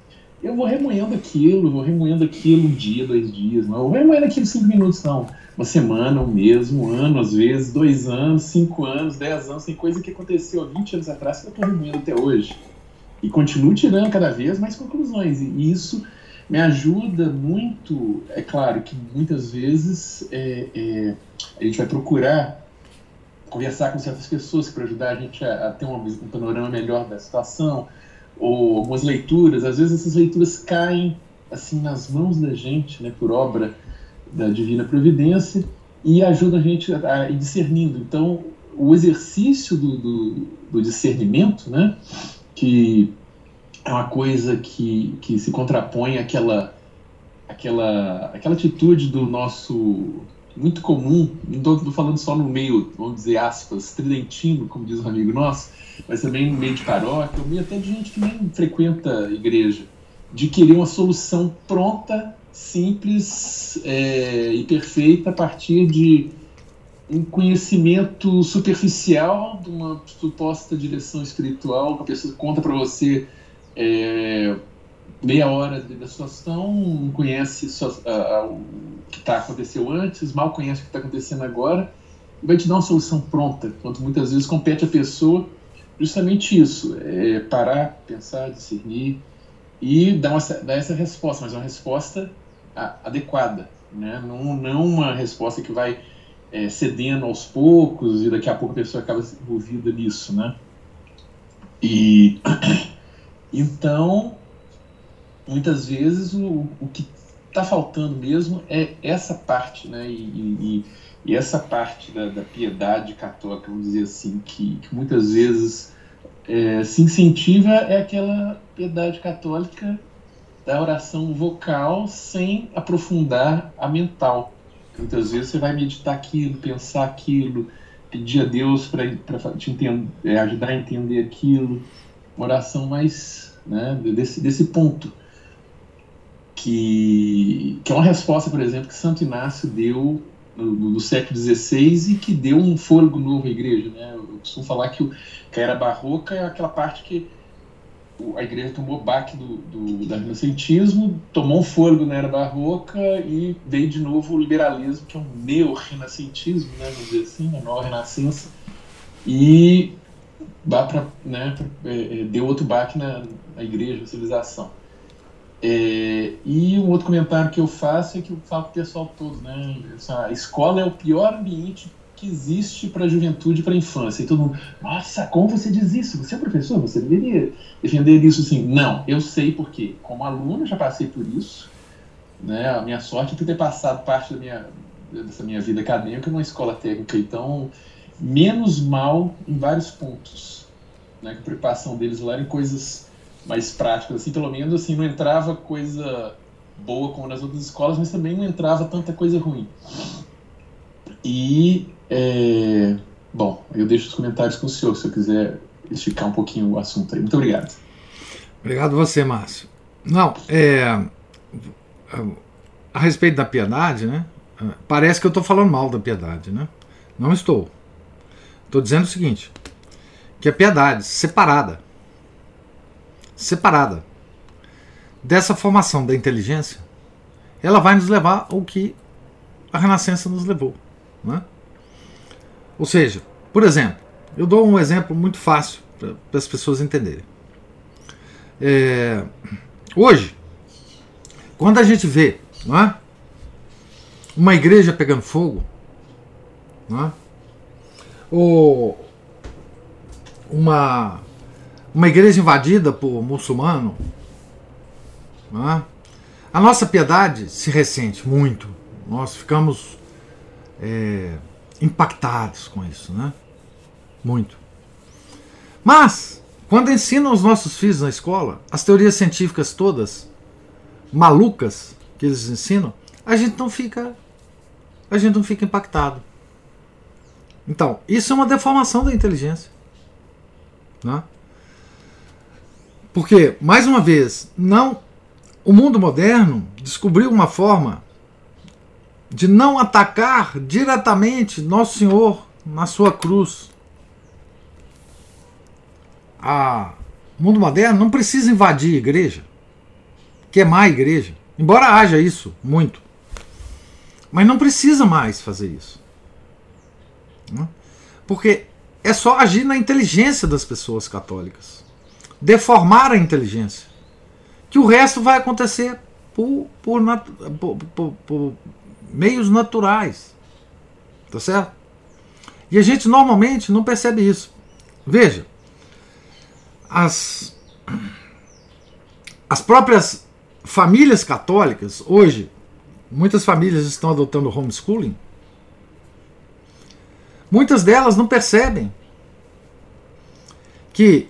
eu vou remoendo aquilo, vou remoendo aquilo um dia, dois dias, não vou remoendo aquilo cinco minutos, não. Uma semana, um mês, um ano, às vezes, dois anos, cinco anos, dez anos, tem coisa que aconteceu há 20 anos atrás que eu estou remoendo até hoje. E continuo tirando cada vez mais conclusões. E isso me ajuda muito. É claro que muitas vezes é, é, a gente vai procurar conversar com certas pessoas para ajudar a gente a, a ter um, panorama melhor da situação ou algumas leituras, às vezes essas leituras caem assim nas mãos da gente, né, por obra da divina providência e ajudam a gente a, a ir discernindo. Então, o exercício do, do, do, discernimento, né, que é uma coisa que, que se contrapõe àquela, àquela, àquela atitude do nosso muito comum, não estou falando só no meio, vamos dizer aspas, tridentino, como diz um amigo nosso, mas também no meio de paróquia, no meio até de gente que nem frequenta igreja, de querer uma solução pronta, simples é, e perfeita a partir de um conhecimento superficial de uma suposta direção espiritual, que a pessoa conta para você é, meia hora da situação, não conhece a, a, o que está aconteceu antes, mal conhece o que está acontecendo agora, e vai te dar uma solução pronta, enquanto muitas vezes compete a pessoa justamente isso, é parar, pensar, discernir e dar, uma, dar essa resposta, mas uma resposta adequada, né? não, não uma resposta que vai é, cedendo aos poucos e daqui a pouco a pessoa acaba envolvida nisso, né? E então, muitas vezes o, o que está faltando mesmo é essa parte, né? E, e, e essa parte da, da, piedade católica, vamos dizer assim, que, que muitas vezes é, se incentiva é aquela piedade católica da oração vocal sem aprofundar a mental. Muitas vezes você vai meditar aquilo, pensar aquilo, pedir a Deus para te entender, é, ajudar a entender aquilo. Uma oração mais né, desse, desse ponto. Que, que é uma resposta, por exemplo, que Santo Inácio deu no, no, século XVI e que deu um fôlego novo à igreja. Né? Eu costumo falar que, o, que a era barroca é aquela parte que a igreja tomou baque do, do, do renascentismo, tomou um fôlego na era barroca e veio de novo o liberalismo, que é um neo-renascentismo, né, vamos dizer assim, uma nova renascença, e pra, né, é, é, deu outro baque na, na igreja, na civilização. É, e um outro comentário que eu faço é que eu falo para o pessoal todo, né? A escola é o pior ambiente que existe para a juventude e para a infância. E todo mundo, nossa, como você diz isso? Você é professor, você deveria defender isso assim. Não, eu sei porque, como aluno, já passei por isso. Né? A minha sorte é ter passado parte da minha, dessa minha vida acadêmica numa escola técnica. Então, menos mal em vários pontos. Né? A preocupação deles lá era coisas mais práticas. Assim, pelo menos assim, não entrava coisa boa como nas outras escolas, mas também não entrava tanta coisa ruim. E é... Bom, eu deixo os comentários com o senhor, se eu quiser esticar um pouquinho o assunto aí. Muito obrigado. Obrigado você, Márcio. Não, é... A respeito da piedade, né? Parece que eu estou falando mal da piedade, né? Não estou. Estou dizendo o seguinte: que a piedade separada, separada dessa formação da inteligência, ela vai nos levar ao que a Renascença nos levou. Né? Ou seja, por exemplo, eu dou um exemplo muito fácil para as pessoas entenderem. É, hoje, quando a gente vê não é, uma igreja pegando fogo, não é, ou uma, uma igreja invadida por muçulmano, é, a nossa piedade se ressente muito. Nós ficamos é, impactados com isso, né? Muito. Mas, quando ensinam os nossos filhos na escola, as teorias científicas todas malucas que eles ensinam, a gente não fica a gente não fica impactado. Então, isso é uma deformação da inteligência. Né? Porque, mais uma vez, não o mundo moderno descobriu uma forma de não atacar diretamente Nosso Senhor na sua cruz. A mundo moderno não precisa invadir a igreja, queimar a igreja, embora haja isso muito. Mas não precisa mais fazer isso. Né? Porque é só agir na inteligência das pessoas católicas. Deformar a inteligência. Que o resto vai acontecer por, por, por, por meios naturais. Tá certo? E a gente normalmente não percebe isso. Veja, as, as próprias famílias católicas, hoje, muitas famílias estão adotando homeschooling. Muitas delas não percebem que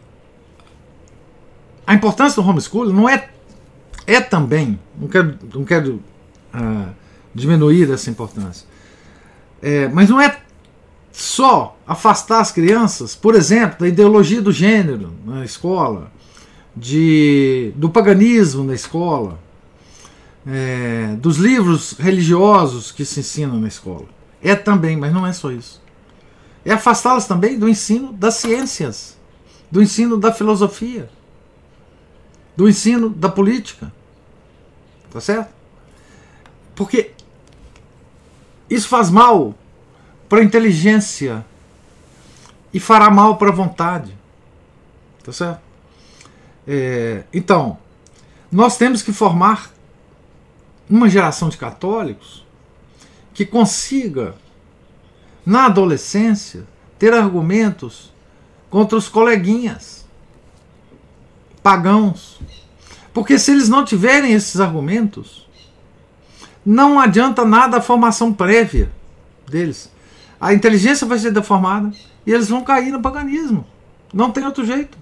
a importância do homeschooling não é, é também, não quero, não quero uh, diminuir essa importância. É, mas não é só afastar as crianças, por exemplo, da ideologia do gênero na escola, de, do paganismo na escola, é, dos livros religiosos que se ensinam na escola. É também, mas não é só isso. É afastá-las também do ensino das ciências, do ensino da filosofia, do ensino da política. Tá certo? Porque isso faz mal para a inteligência e fará mal para a vontade. Tá certo? É, então, nós temos que formar uma geração de católicos que consiga, na adolescência, ter argumentos contra os coleguinhas pagãos. Porque se eles não tiverem esses argumentos, não adianta nada a formação prévia deles. A inteligência vai ser deformada e eles vão cair no paganismo. Não tem outro jeito.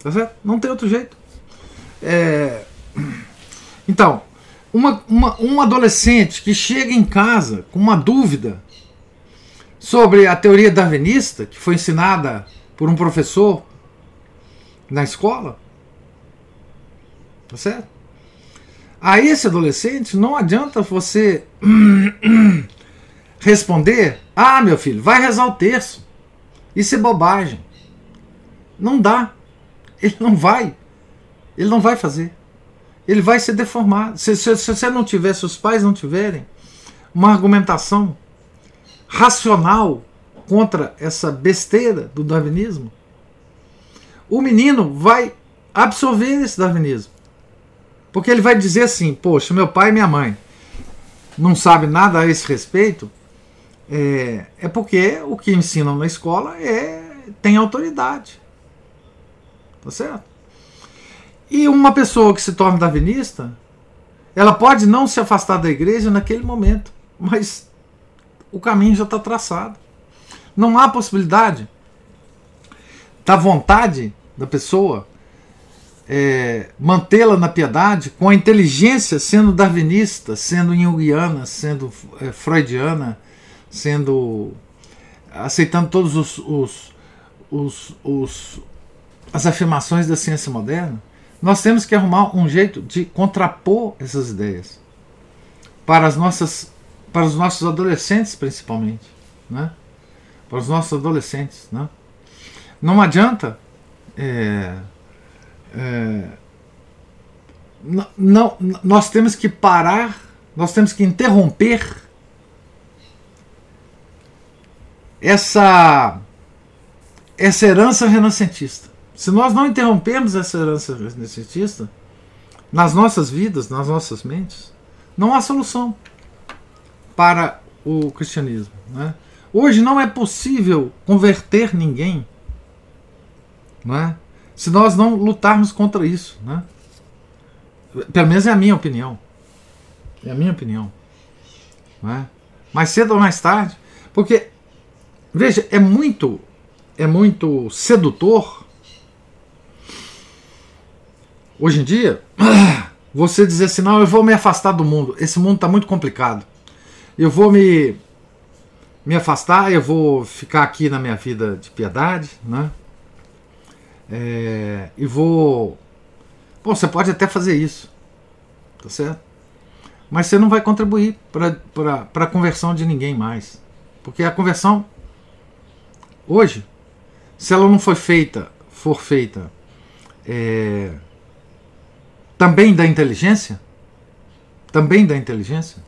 Tá certo? Não tem outro jeito. É... Então, uma, uma, um adolescente que chega em casa com uma dúvida sobre a teoria darwinista, que foi ensinada por um professor na escola, tá certo? A esse adolescente não adianta você responder: ah, meu filho, vai rezar o terço. Isso é bobagem. Não dá. Ele não vai. Ele não vai fazer. Ele vai ser deformado. Se, se, se você não tiver, se os pais não tiverem uma argumentação racional contra essa besteira do darwinismo, o menino vai absorver esse darwinismo. Porque ele vai dizer assim: Poxa, meu pai e minha mãe não sabem nada a esse respeito, é, é porque o que ensinam na escola é tem autoridade. Tá certo? E uma pessoa que se torna darwinista, ela pode não se afastar da igreja naquele momento, mas o caminho já está traçado. Não há possibilidade da vontade da pessoa é, mantê-la na piedade com a inteligência sendo darwinista, sendo junguiana, sendo é, freudiana, sendo aceitando todos os, os, os, os as afirmações da ciência moderna. Nós temos que arrumar um jeito de contrapor essas ideias para as nossas para os nossos adolescentes principalmente, né? Para os nossos adolescentes, né? Não adianta é, é, não, nós temos que parar, nós temos que interromper essa essa herança renascentista. Se nós não interrompermos essa herança renascentista nas nossas vidas, nas nossas mentes, não há solução para o cristianismo. Né? Hoje não é possível converter ninguém, não é? Se nós não lutarmos contra isso, né? Pelo menos é a minha opinião. É a minha opinião. Não é? Mais cedo ou mais tarde, porque veja, é muito é muito sedutor Hoje em dia, você dizer assim: não, eu vou me afastar do mundo, esse mundo está muito complicado. Eu vou me, me afastar, eu vou ficar aqui na minha vida de piedade, né? É, e vou. Bom, você pode até fazer isso, tá certo? Mas você não vai contribuir para a conversão de ninguém mais. Porque a conversão, hoje, se ela não foi feita, for feita é, também da inteligência, também da inteligência,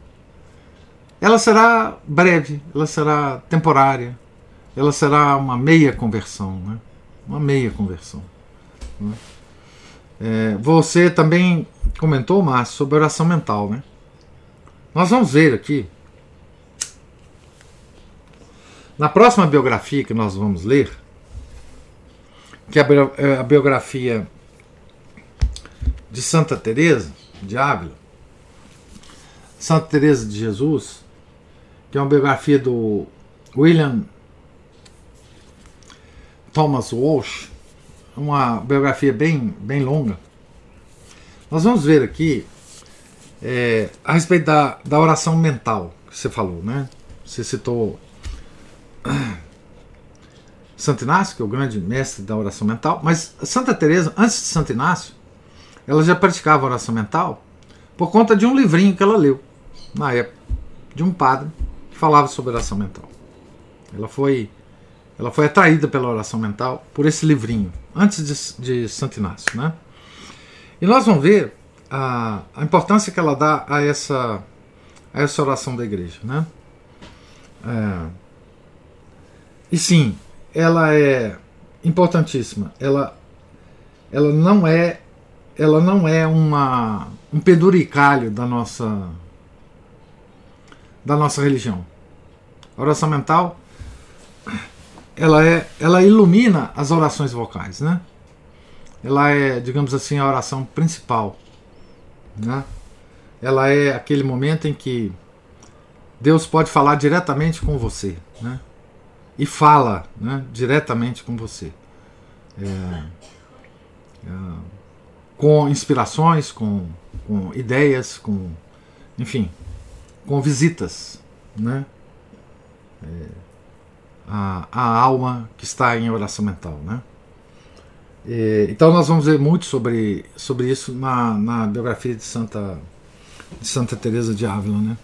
ela será breve, ela será temporária, ela será uma meia conversão, né? uma meia conversão. Né? É, você também comentou, Márcio, sobre oração mental. Né? Nós vamos ver aqui, na próxima biografia que nós vamos ler, que é a biografia de Santa Teresa de Ávila, Santa Teresa de Jesus, que é uma biografia do William Thomas Walsh, uma biografia bem, bem longa. Nós vamos ver aqui é, a respeito da, da oração mental que você falou, né? Você citou Santo Inácio, que é o grande mestre da oração mental, mas Santa Teresa, antes de Santo Inácio, ela já praticava oração mental por conta de um livrinho que ela leu na época, de um padre falava sobre oração mental. Ela foi, ela foi atraída pela oração mental por esse livrinho, antes de, de Santo Inácio. Né? E nós vamos ver a, a importância que ela dá a essa, a essa oração da igreja. Né? É, e sim, ela é importantíssima. Ela, ela não é ela não é uma um peduricalho da nossa da nossa religião. A oração mental ela é ela ilumina as orações vocais, né? Ela é, digamos assim, a oração principal, né? Ela é aquele momento em que Deus pode falar diretamente com você, né? E fala, né, diretamente com você. É, é, com inspirações, com, com ideias, com enfim, com visitas, né? A, a alma que está em oração mental, né? E, então nós vamos ver muito sobre, sobre isso na, na biografia de Santa de Santa Teresa de Ávila, né?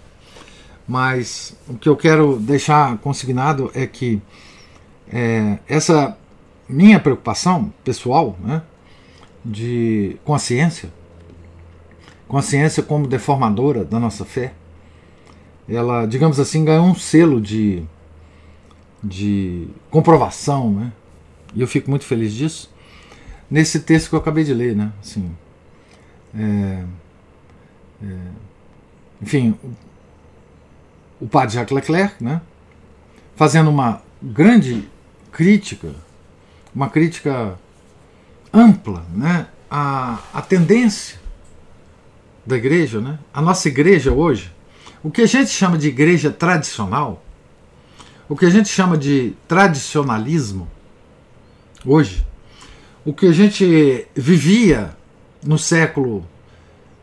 Mas o que eu quero deixar consignado é que é, essa minha preocupação pessoal, né? De com a ciência, com a ciência como deformadora da nossa fé, ela, digamos assim, ganhou um selo de, de comprovação, né? E eu fico muito feliz disso. Nesse texto que eu acabei de ler, né? Assim, é, é, enfim, o padre Jacques Leclerc, né? Fazendo uma grande crítica, uma crítica ampla, né? A, a tendência da igreja, né? A nossa igreja hoje, o que a gente chama de igreja tradicional, o que a gente chama de tradicionalismo hoje, o que a gente vivia no século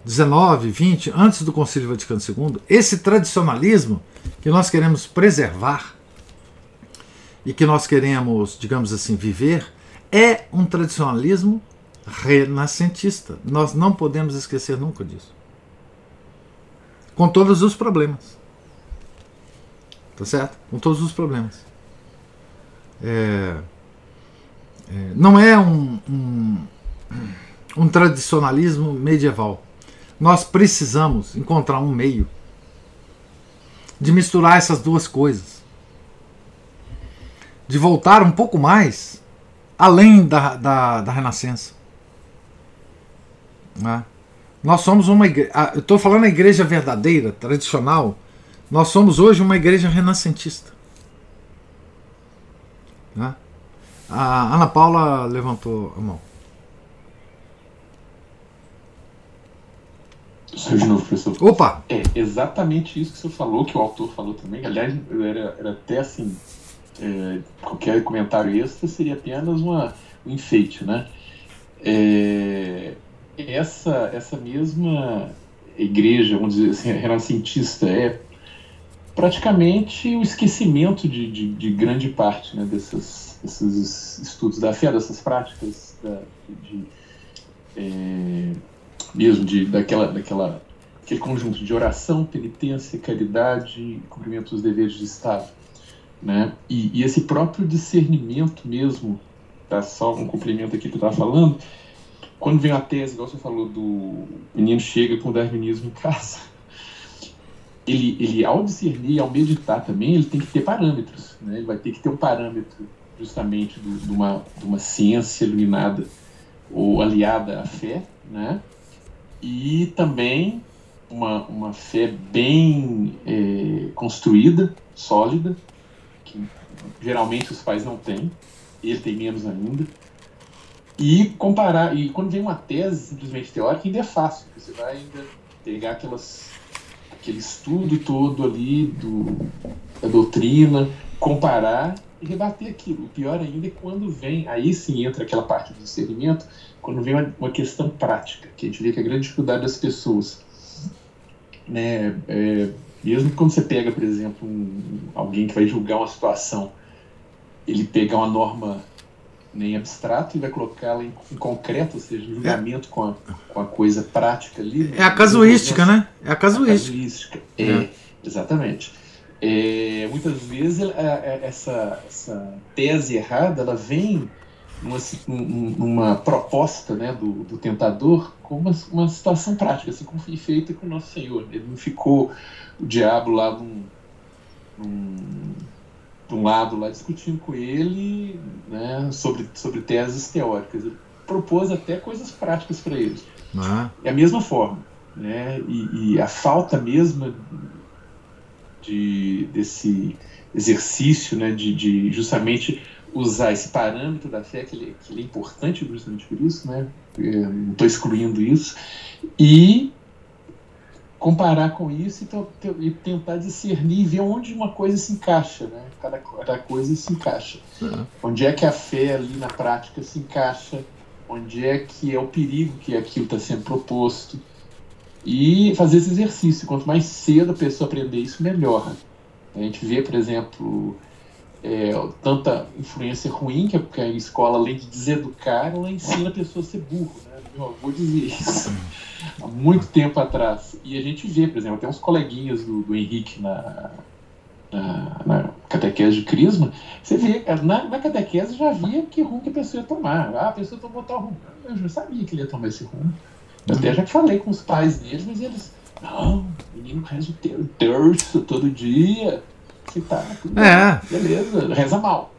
19, 20, antes do Concílio Vaticano II, esse tradicionalismo que nós queremos preservar e que nós queremos, digamos assim, viver, é um tradicionalismo renascentista. Nós não podemos esquecer nunca disso com todos os problemas. Tá certo? Com todos os problemas. É, é, não é um, um, um tradicionalismo medieval. Nós precisamos encontrar um meio de misturar essas duas coisas. De voltar um pouco mais além da, da, da Renascença. Né? Nós somos uma igreja. Eu estou falando a igreja verdadeira, tradicional. Nós somos hoje uma igreja renascentista. Né? A Ana Paula levantou a mão. Sou de novo, professor. Opa! É exatamente isso que você falou, que o autor falou também. Aliás, era, era até assim: é, qualquer comentário extra seria apenas uma, um enfeite, né? É, essa, essa mesma igreja, vamos dizer assim, renascentista, é praticamente o esquecimento de, de, de grande parte né, desses, desses estudos da fé, dessas práticas da, de, é, mesmo de, daquela, daquela, aquele conjunto de oração, penitência, caridade cumprimento dos deveres de Estado. Né? E, e esse próprio discernimento mesmo, tá, só um complemento aqui que eu estava falando, quando vem a tese, igual você falou, do menino chega com o darwinismo em casa, ele, ele ao discernir, ao meditar também, ele tem que ter parâmetros. Né? Ele vai ter que ter um parâmetro justamente do, de, uma, de uma ciência iluminada ou aliada à fé, né? e também uma, uma fé bem é, construída, sólida, que geralmente os pais não têm, ele tem menos ainda e comparar, e quando vem uma tese simplesmente teórica, ainda é fácil, você vai ainda pegar aquelas, aquele estudo todo ali do, da doutrina, comparar e rebater aquilo. O pior ainda é quando vem, aí sim entra aquela parte do discernimento, quando vem uma, uma questão prática, que a gente vê que a grande dificuldade das pessoas, né, é, mesmo quando você pega, por exemplo, um, alguém que vai julgar uma situação, ele pegar uma norma nem abstrato e vai colocá-la em, em, concreto, ou seja, em julgamento é. com, a, com a coisa prática ali. É a casuística, né? É a casuística. A casuística, é, é, exatamente. é, muitas vezes essa, essa tese errada ela vem numa, numa proposta né, do, do tentador com uma, uma situação prática, assim como foi feita com o nosso Senhor. Ele não ficou o diabo lá num, num, de um lado lá discutindo com ele né, sobre, sobre teses teóricas. Ele propôs até coisas práticas para eles. Ah. É a mesma forma. Né? E, e, a falta mesma de, desse exercício né, de, de justamente usar esse parâmetro da fé, que ele, que ele é importante justamente por isso, né? não estou excluindo isso, e comparar com isso e, e, tentar discernir e ver onde uma coisa se encaixa, né? Cada, cada coisa se encaixa. Uhum. Onde é que a fé ali na prática se encaixa, onde é que é o perigo que aquilo está sendo proposto. E fazer esse exercício. Quanto mais cedo a pessoa aprender isso, melhor. A gente vê, por exemplo, é, tanta influência ruim que a, que a, escola, além de deseducar, ela ensina a pessoa a ser burro. Meu avô dizia isso há muito tempo atrás. E a gente vê, por exemplo, até uns coleguinhas do, do Henrique na, na, na, catequese de Crisma, você vê, na, na catequese já via que rumo que a pessoa ia tomar. Ah, a pessoa tomou tal rumo. Eu já sabia que ele ia tomar esse rumo. Eu até já falei com os pais deles, mas eles, não, o menino reza o terço todo dia se tá, tudo é. beleza, reza mal.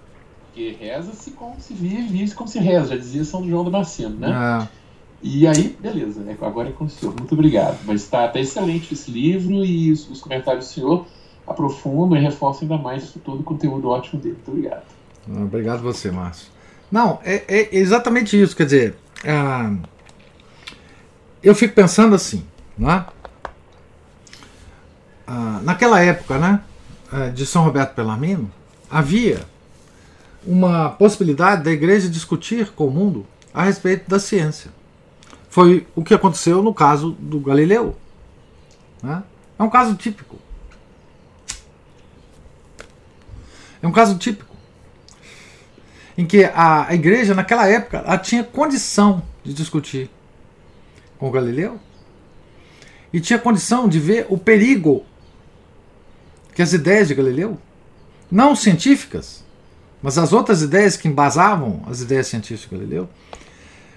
Porque reza-se como se vive, vive-se como se reza, já dizia São João Damasceno, né? É. E aí, beleza, né? agora é com o senhor. Muito obrigado. Mas está tá excelente esse livro e os, os, comentários do senhor aprofundam e reforçam ainda mais todo o conteúdo ótimo dele. Muito obrigado. Obrigado você, Márcio. Não, é, é exatamente isso. Quer dizer, ah, eu fico pensando assim, né? Ah, naquela época, né? Eh, de São Roberto Pelamino, havia uma possibilidade da igreja discutir com o mundo a respeito da ciência. Foi o que aconteceu no caso do Galileu. Né? É um caso típico. É um caso típico. Em que a, a igreja, naquela época, ela tinha condição de discutir com o Galileu e tinha condição de ver o perigo que as ideias de Galileu, não científicas, mas as outras ideias que embasavam as ideias científicas de Galileu,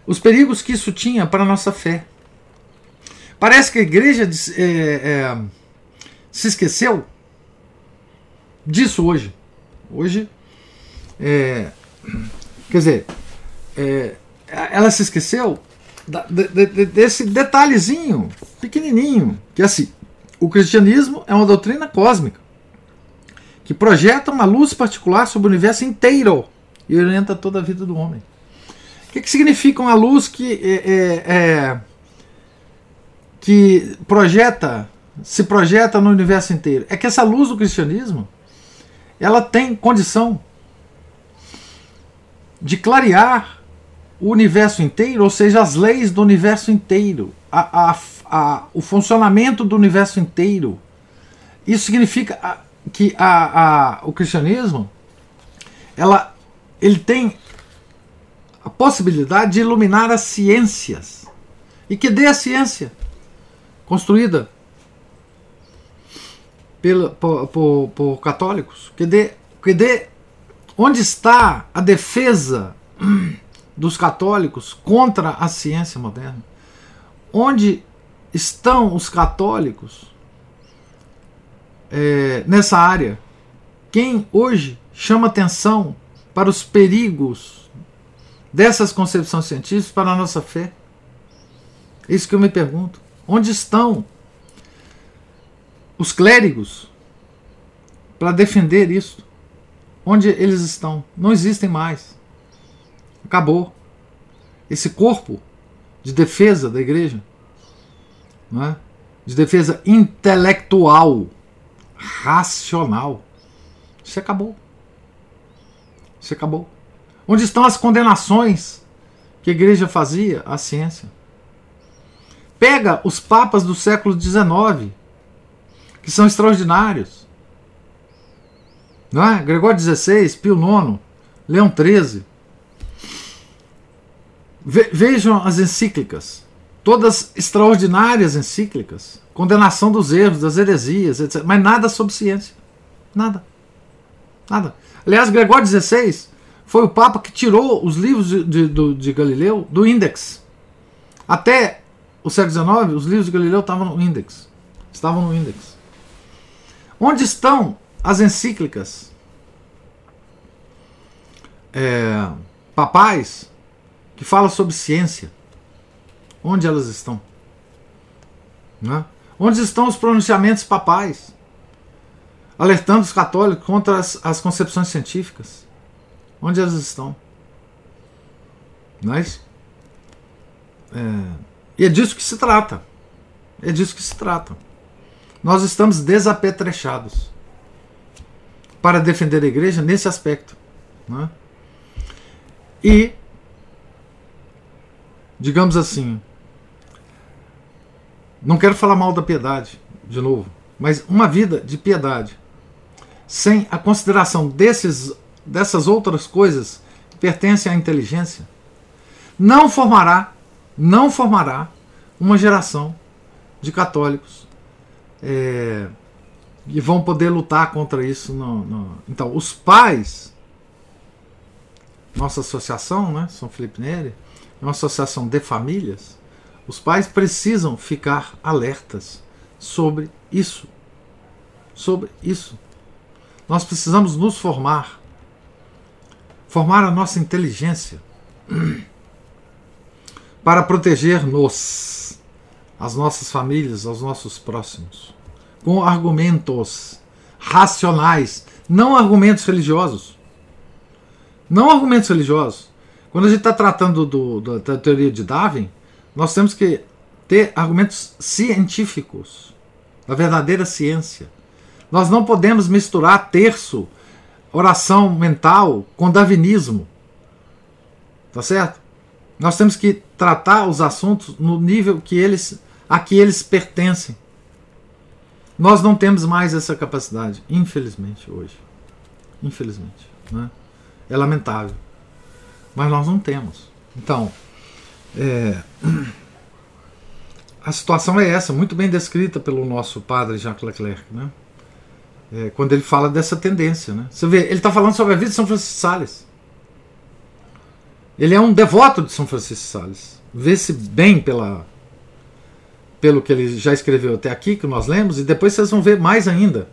os perigos que isso tinha para a nossa fé. Parece que a igreja é, é, se esqueceu disso hoje. Hoje, é, quer dizer, é, ela se esqueceu de, de, desse detalhezinho pequenininho, que é assim, o cristianismo é uma doutrina cósmica que projeta uma luz particular sobre o universo inteiro e orienta toda a vida do homem. O que, que significa uma luz que, é, é, é, que projeta, se projeta no universo inteiro? É que essa luz do cristianismo ela tem condição de clarear o universo inteiro, ou seja, as leis do universo inteiro, a, a, a, o funcionamento do universo inteiro. Isso significa que a, a, o cristianismo ela, ele tem a possibilidade de iluminar as ciências e que dê a ciência construída pelo, por, por, por católicos, que dê, que dê onde está a defesa dos católicos contra a ciência moderna? Onde estão os católicos é, nessa área. Quem hoje chama atenção para os perigos dessas concepções científicas para a nossa fé? Isso que eu me pergunto. Onde estão os clérigos para defender isso? Onde eles estão? Não existem mais. Acabou. Esse corpo de defesa da igreja, não é? de defesa intelectual racional. Isso acabou. Isso acabou. Onde estão as condenações que a igreja fazia à ciência? Pega os papas do século XIX, que são extraordinários. Não é? Gregório XVI, Pio IX, Leão XIII. Vejam as encíclicas, todas extraordinárias encíclicas condenação dos erros, das heresias, etc. Mas nada sobre ciência. Nada. Nada. Aliás, Gregório XVI foi o Papa que tirou os livros de, de, de Galileu do índex. Até o século XIX, os livros de Galileu estavam no índex. Estavam no índex. Onde estão as encíclicas é, papais que falam sobre ciência? Onde elas estão? Né? Onde estão os pronunciamentos papais? Alertando os católicos contra as, as concepções científicas. Onde elas estão? Mas, é, é, e é disso que se trata. É disso que se trata. Nós estamos desapetrechados para defender a igreja nesse aspecto. Né? E, digamos assim, não quero falar mal da piedade, de novo, mas uma vida de piedade, sem a consideração desses, dessas outras coisas que pertencem à inteligência, não formará, não formará uma geração de católicos é, vão poder lutar contra isso. No, no... Então, os pais, nossa associação, né, São Felipe Neri, é uma associação de famílias, os pais precisam ficar alertas sobre isso. Sobre isso. Nós precisamos nos formar, formar a nossa inteligência para proteger-nos, as nossas famílias, aos nossos próximos, com argumentos racionais, não argumentos religiosos. Não argumentos religiosos. Quando a gente está tratando do, do, da teoria de Darwin, nós temos que ter argumentos científicos, da verdadeira ciência. Nós não podemos misturar terço, oração mental com darwinismo. Tá certo? Nós temos que tratar os assuntos no nível que eles a que eles pertencem. Nós não temos mais essa capacidade, infelizmente, hoje. Infelizmente. Né? É lamentável. Mas nós não temos. Então, é, a situação é essa, muito bem descrita pelo nosso padre Jacques Leclerc, né? É, quando ele fala dessa tendência. Né? Você vê, ele está falando sobre a vida de São Francisco de Sales. Ele é um devoto de São Francisco de Sales. Vê-se bem pela, pelo que ele já escreveu até aqui, que nós lemos, e depois vocês vão ver mais ainda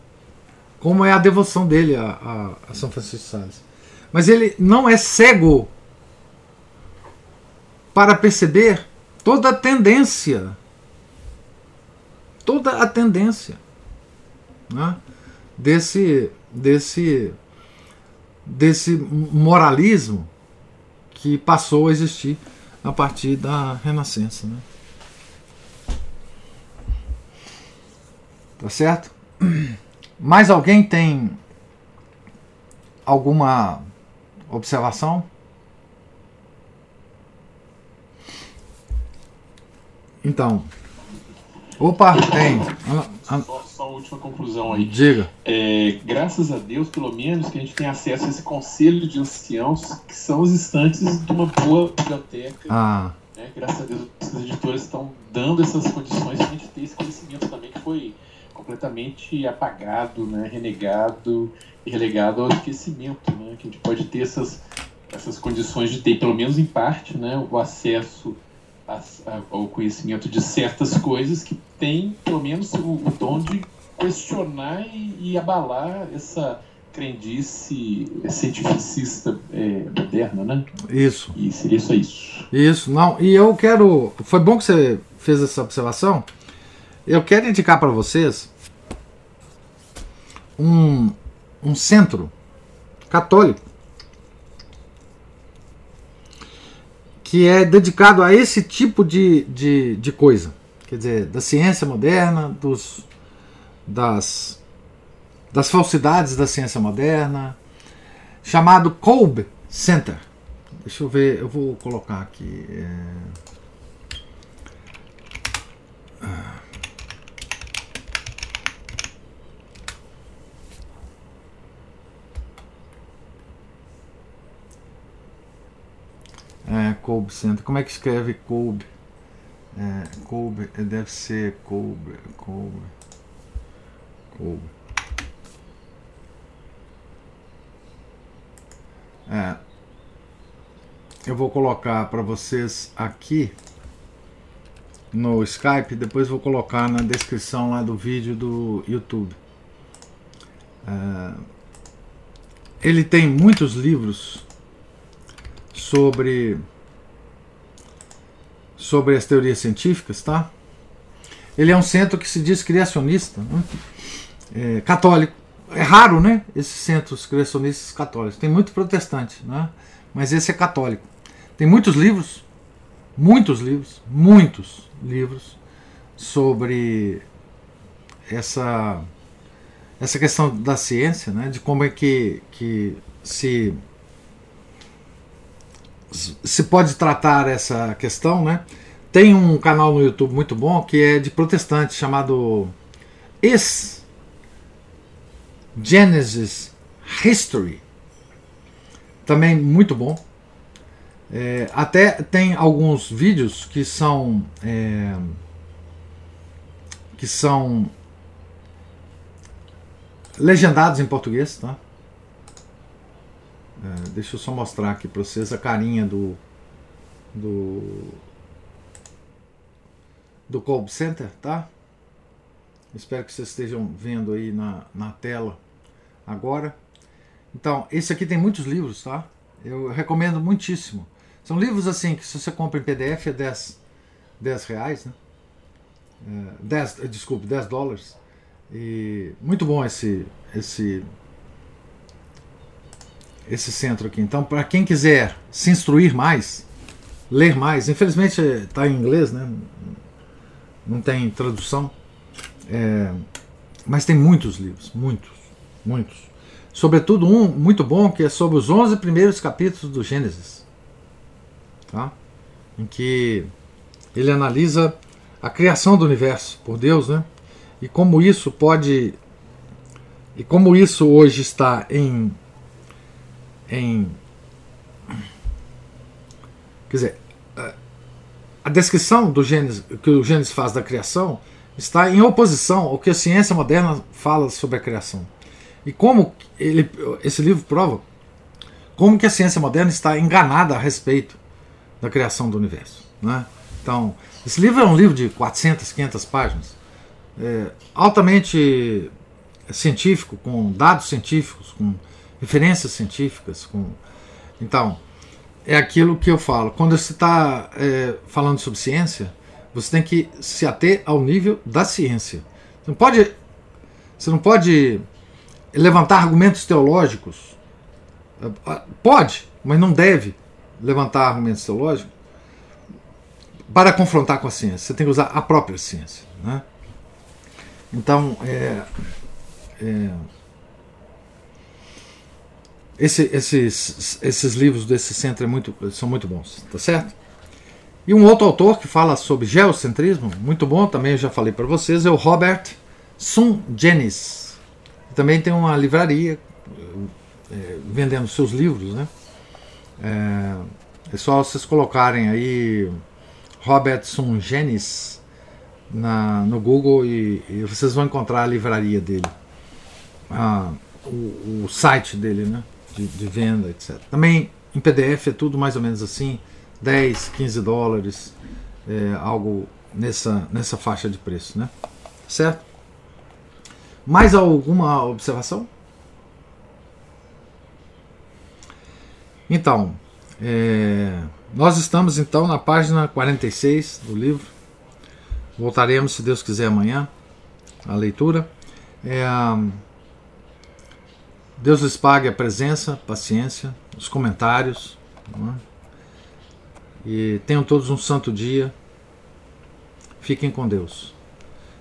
como é a devoção dele a, a, a São Francisco de Sales. Mas ele não é cego para perceber toda a tendência, toda a tendência né, desse, desse, desse moralismo que passou a existir a partir da Renascença. Né? Tá certo? Mais alguém tem alguma observação? Então. Opa, tem. Última conclusão aí. Diga. É, graças a Deus, pelo menos, que a gente tem acesso a esse conselho de anciãos, que são os instantes de uma boa biblioteca. Ah. Né? Graças a Deus, os editores estão dando essas condições para a gente ter esse conhecimento também, que foi completamente apagado, né? renegado e relegado ao esquecimento. Né? Que a gente pode ter essas, essas condições de ter, pelo menos em parte, né? o acesso ao conhecimento de certas coisas que tem, pelo menos, o, o dom de questionar e, e, abalar essa crendice cientificista é, moderna, né? Isso. E seria só isso. Isso, não. E eu quero. Foi bom que você fez essa observação. Eu quero indicar para vocês um, um centro católico que é dedicado a esse tipo de, de, de coisa. Quer dizer, da ciência moderna, dos, das, das falsidades da ciência moderna, chamado Kolb Center. Deixa eu ver, eu vou colocar aqui. É... É, Kolbe Center. Como é que escreve Kolbe? É, Kolbe, é, deve ser Kolbe, Kolbe, ou é, eu vou colocar para vocês aqui no Skype, depois vou colocar na descrição lá do vídeo do YouTube. É, ele tem muitos livros sobre sobre as teorias científicas, tá? Ele é um centro que se diz criacionista. Né? É, católico. É raro, né? Esses centros criacionistas católicos. Tem muito protestante, né? Mas esse é católico. Tem muitos livros, muitos livros, muitos livros sobre essa essa questão da ciência, né? De como é que, que se se pode tratar essa questão, né? Tem um canal no YouTube muito bom que é de protestante chamado Is Genesis History. Também muito bom. É, até tem alguns vídeos que são é, que são legendados em português, tá? É, deixa eu só mostrar aqui para vocês a carinha do do do Colb Center, tá? Espero que vocês estejam vendo aí na, na tela agora. Então, esse aqui tem muitos livros, tá? Eu recomendo muitíssimo. São livros assim que se você compra em PDF é 10, 10 reais, né? É, 10, desculpe, 10 dólares. E muito bom esse esse esse centro aqui. Então, para quem quiser se instruir mais, ler mais, infelizmente está em inglês, né? Não tem tradução. É, mas tem muitos livros, muitos, muitos. Sobretudo um muito bom que é sobre os 11 primeiros capítulos do Gênesis, tá? em que ele analisa a criação do universo por Deus, né? E como isso pode e como isso hoje está em em quer dizer, a descrição do Gênesis que o Gênesis faz da criação está em oposição ao que a ciência moderna fala sobre a criação. E como ele, esse livro prova como que a ciência moderna está enganada a respeito da criação do universo. Né? Então, esse livro é um livro de 400, 500 páginas, é, altamente científico, com dados científicos, com referências científicas. Com... Então, é aquilo que eu falo. Quando você está é, falando sobre ciência, você tem que se ater ao nível da ciência. Você não pode, você não pode levantar argumentos teológicos. Pode, mas não deve levantar argumentos teológicos para confrontar com a ciência. Você tem que usar a própria ciência. Né? Então, é, é, esse, esses, esses livros desse centro é muito, são muito bons, tá certo? E um outro autor que fala sobre geocentrismo, muito bom, também eu já falei para vocês, é o Robert Sungenis. Também tem uma livraria é, vendendo seus livros, né? É, é só vocês colocarem aí Robert Sungenis na, no Google e, e, vocês vão encontrar a livraria dele, ah, o, o, site dele, né? De, de venda, etc. Também em PDF é tudo mais ou menos assim 10, 15 dólares, é, algo nessa, nessa faixa de preço, né? Certo? Mais alguma observação? Então, é, nós estamos então na página 46 do livro. Voltaremos, se Deus quiser, amanhã à leitura. É, Deus lhes pague a presença, paciência, os comentários. É? E tenham todos um santo dia. Fiquem com Deus.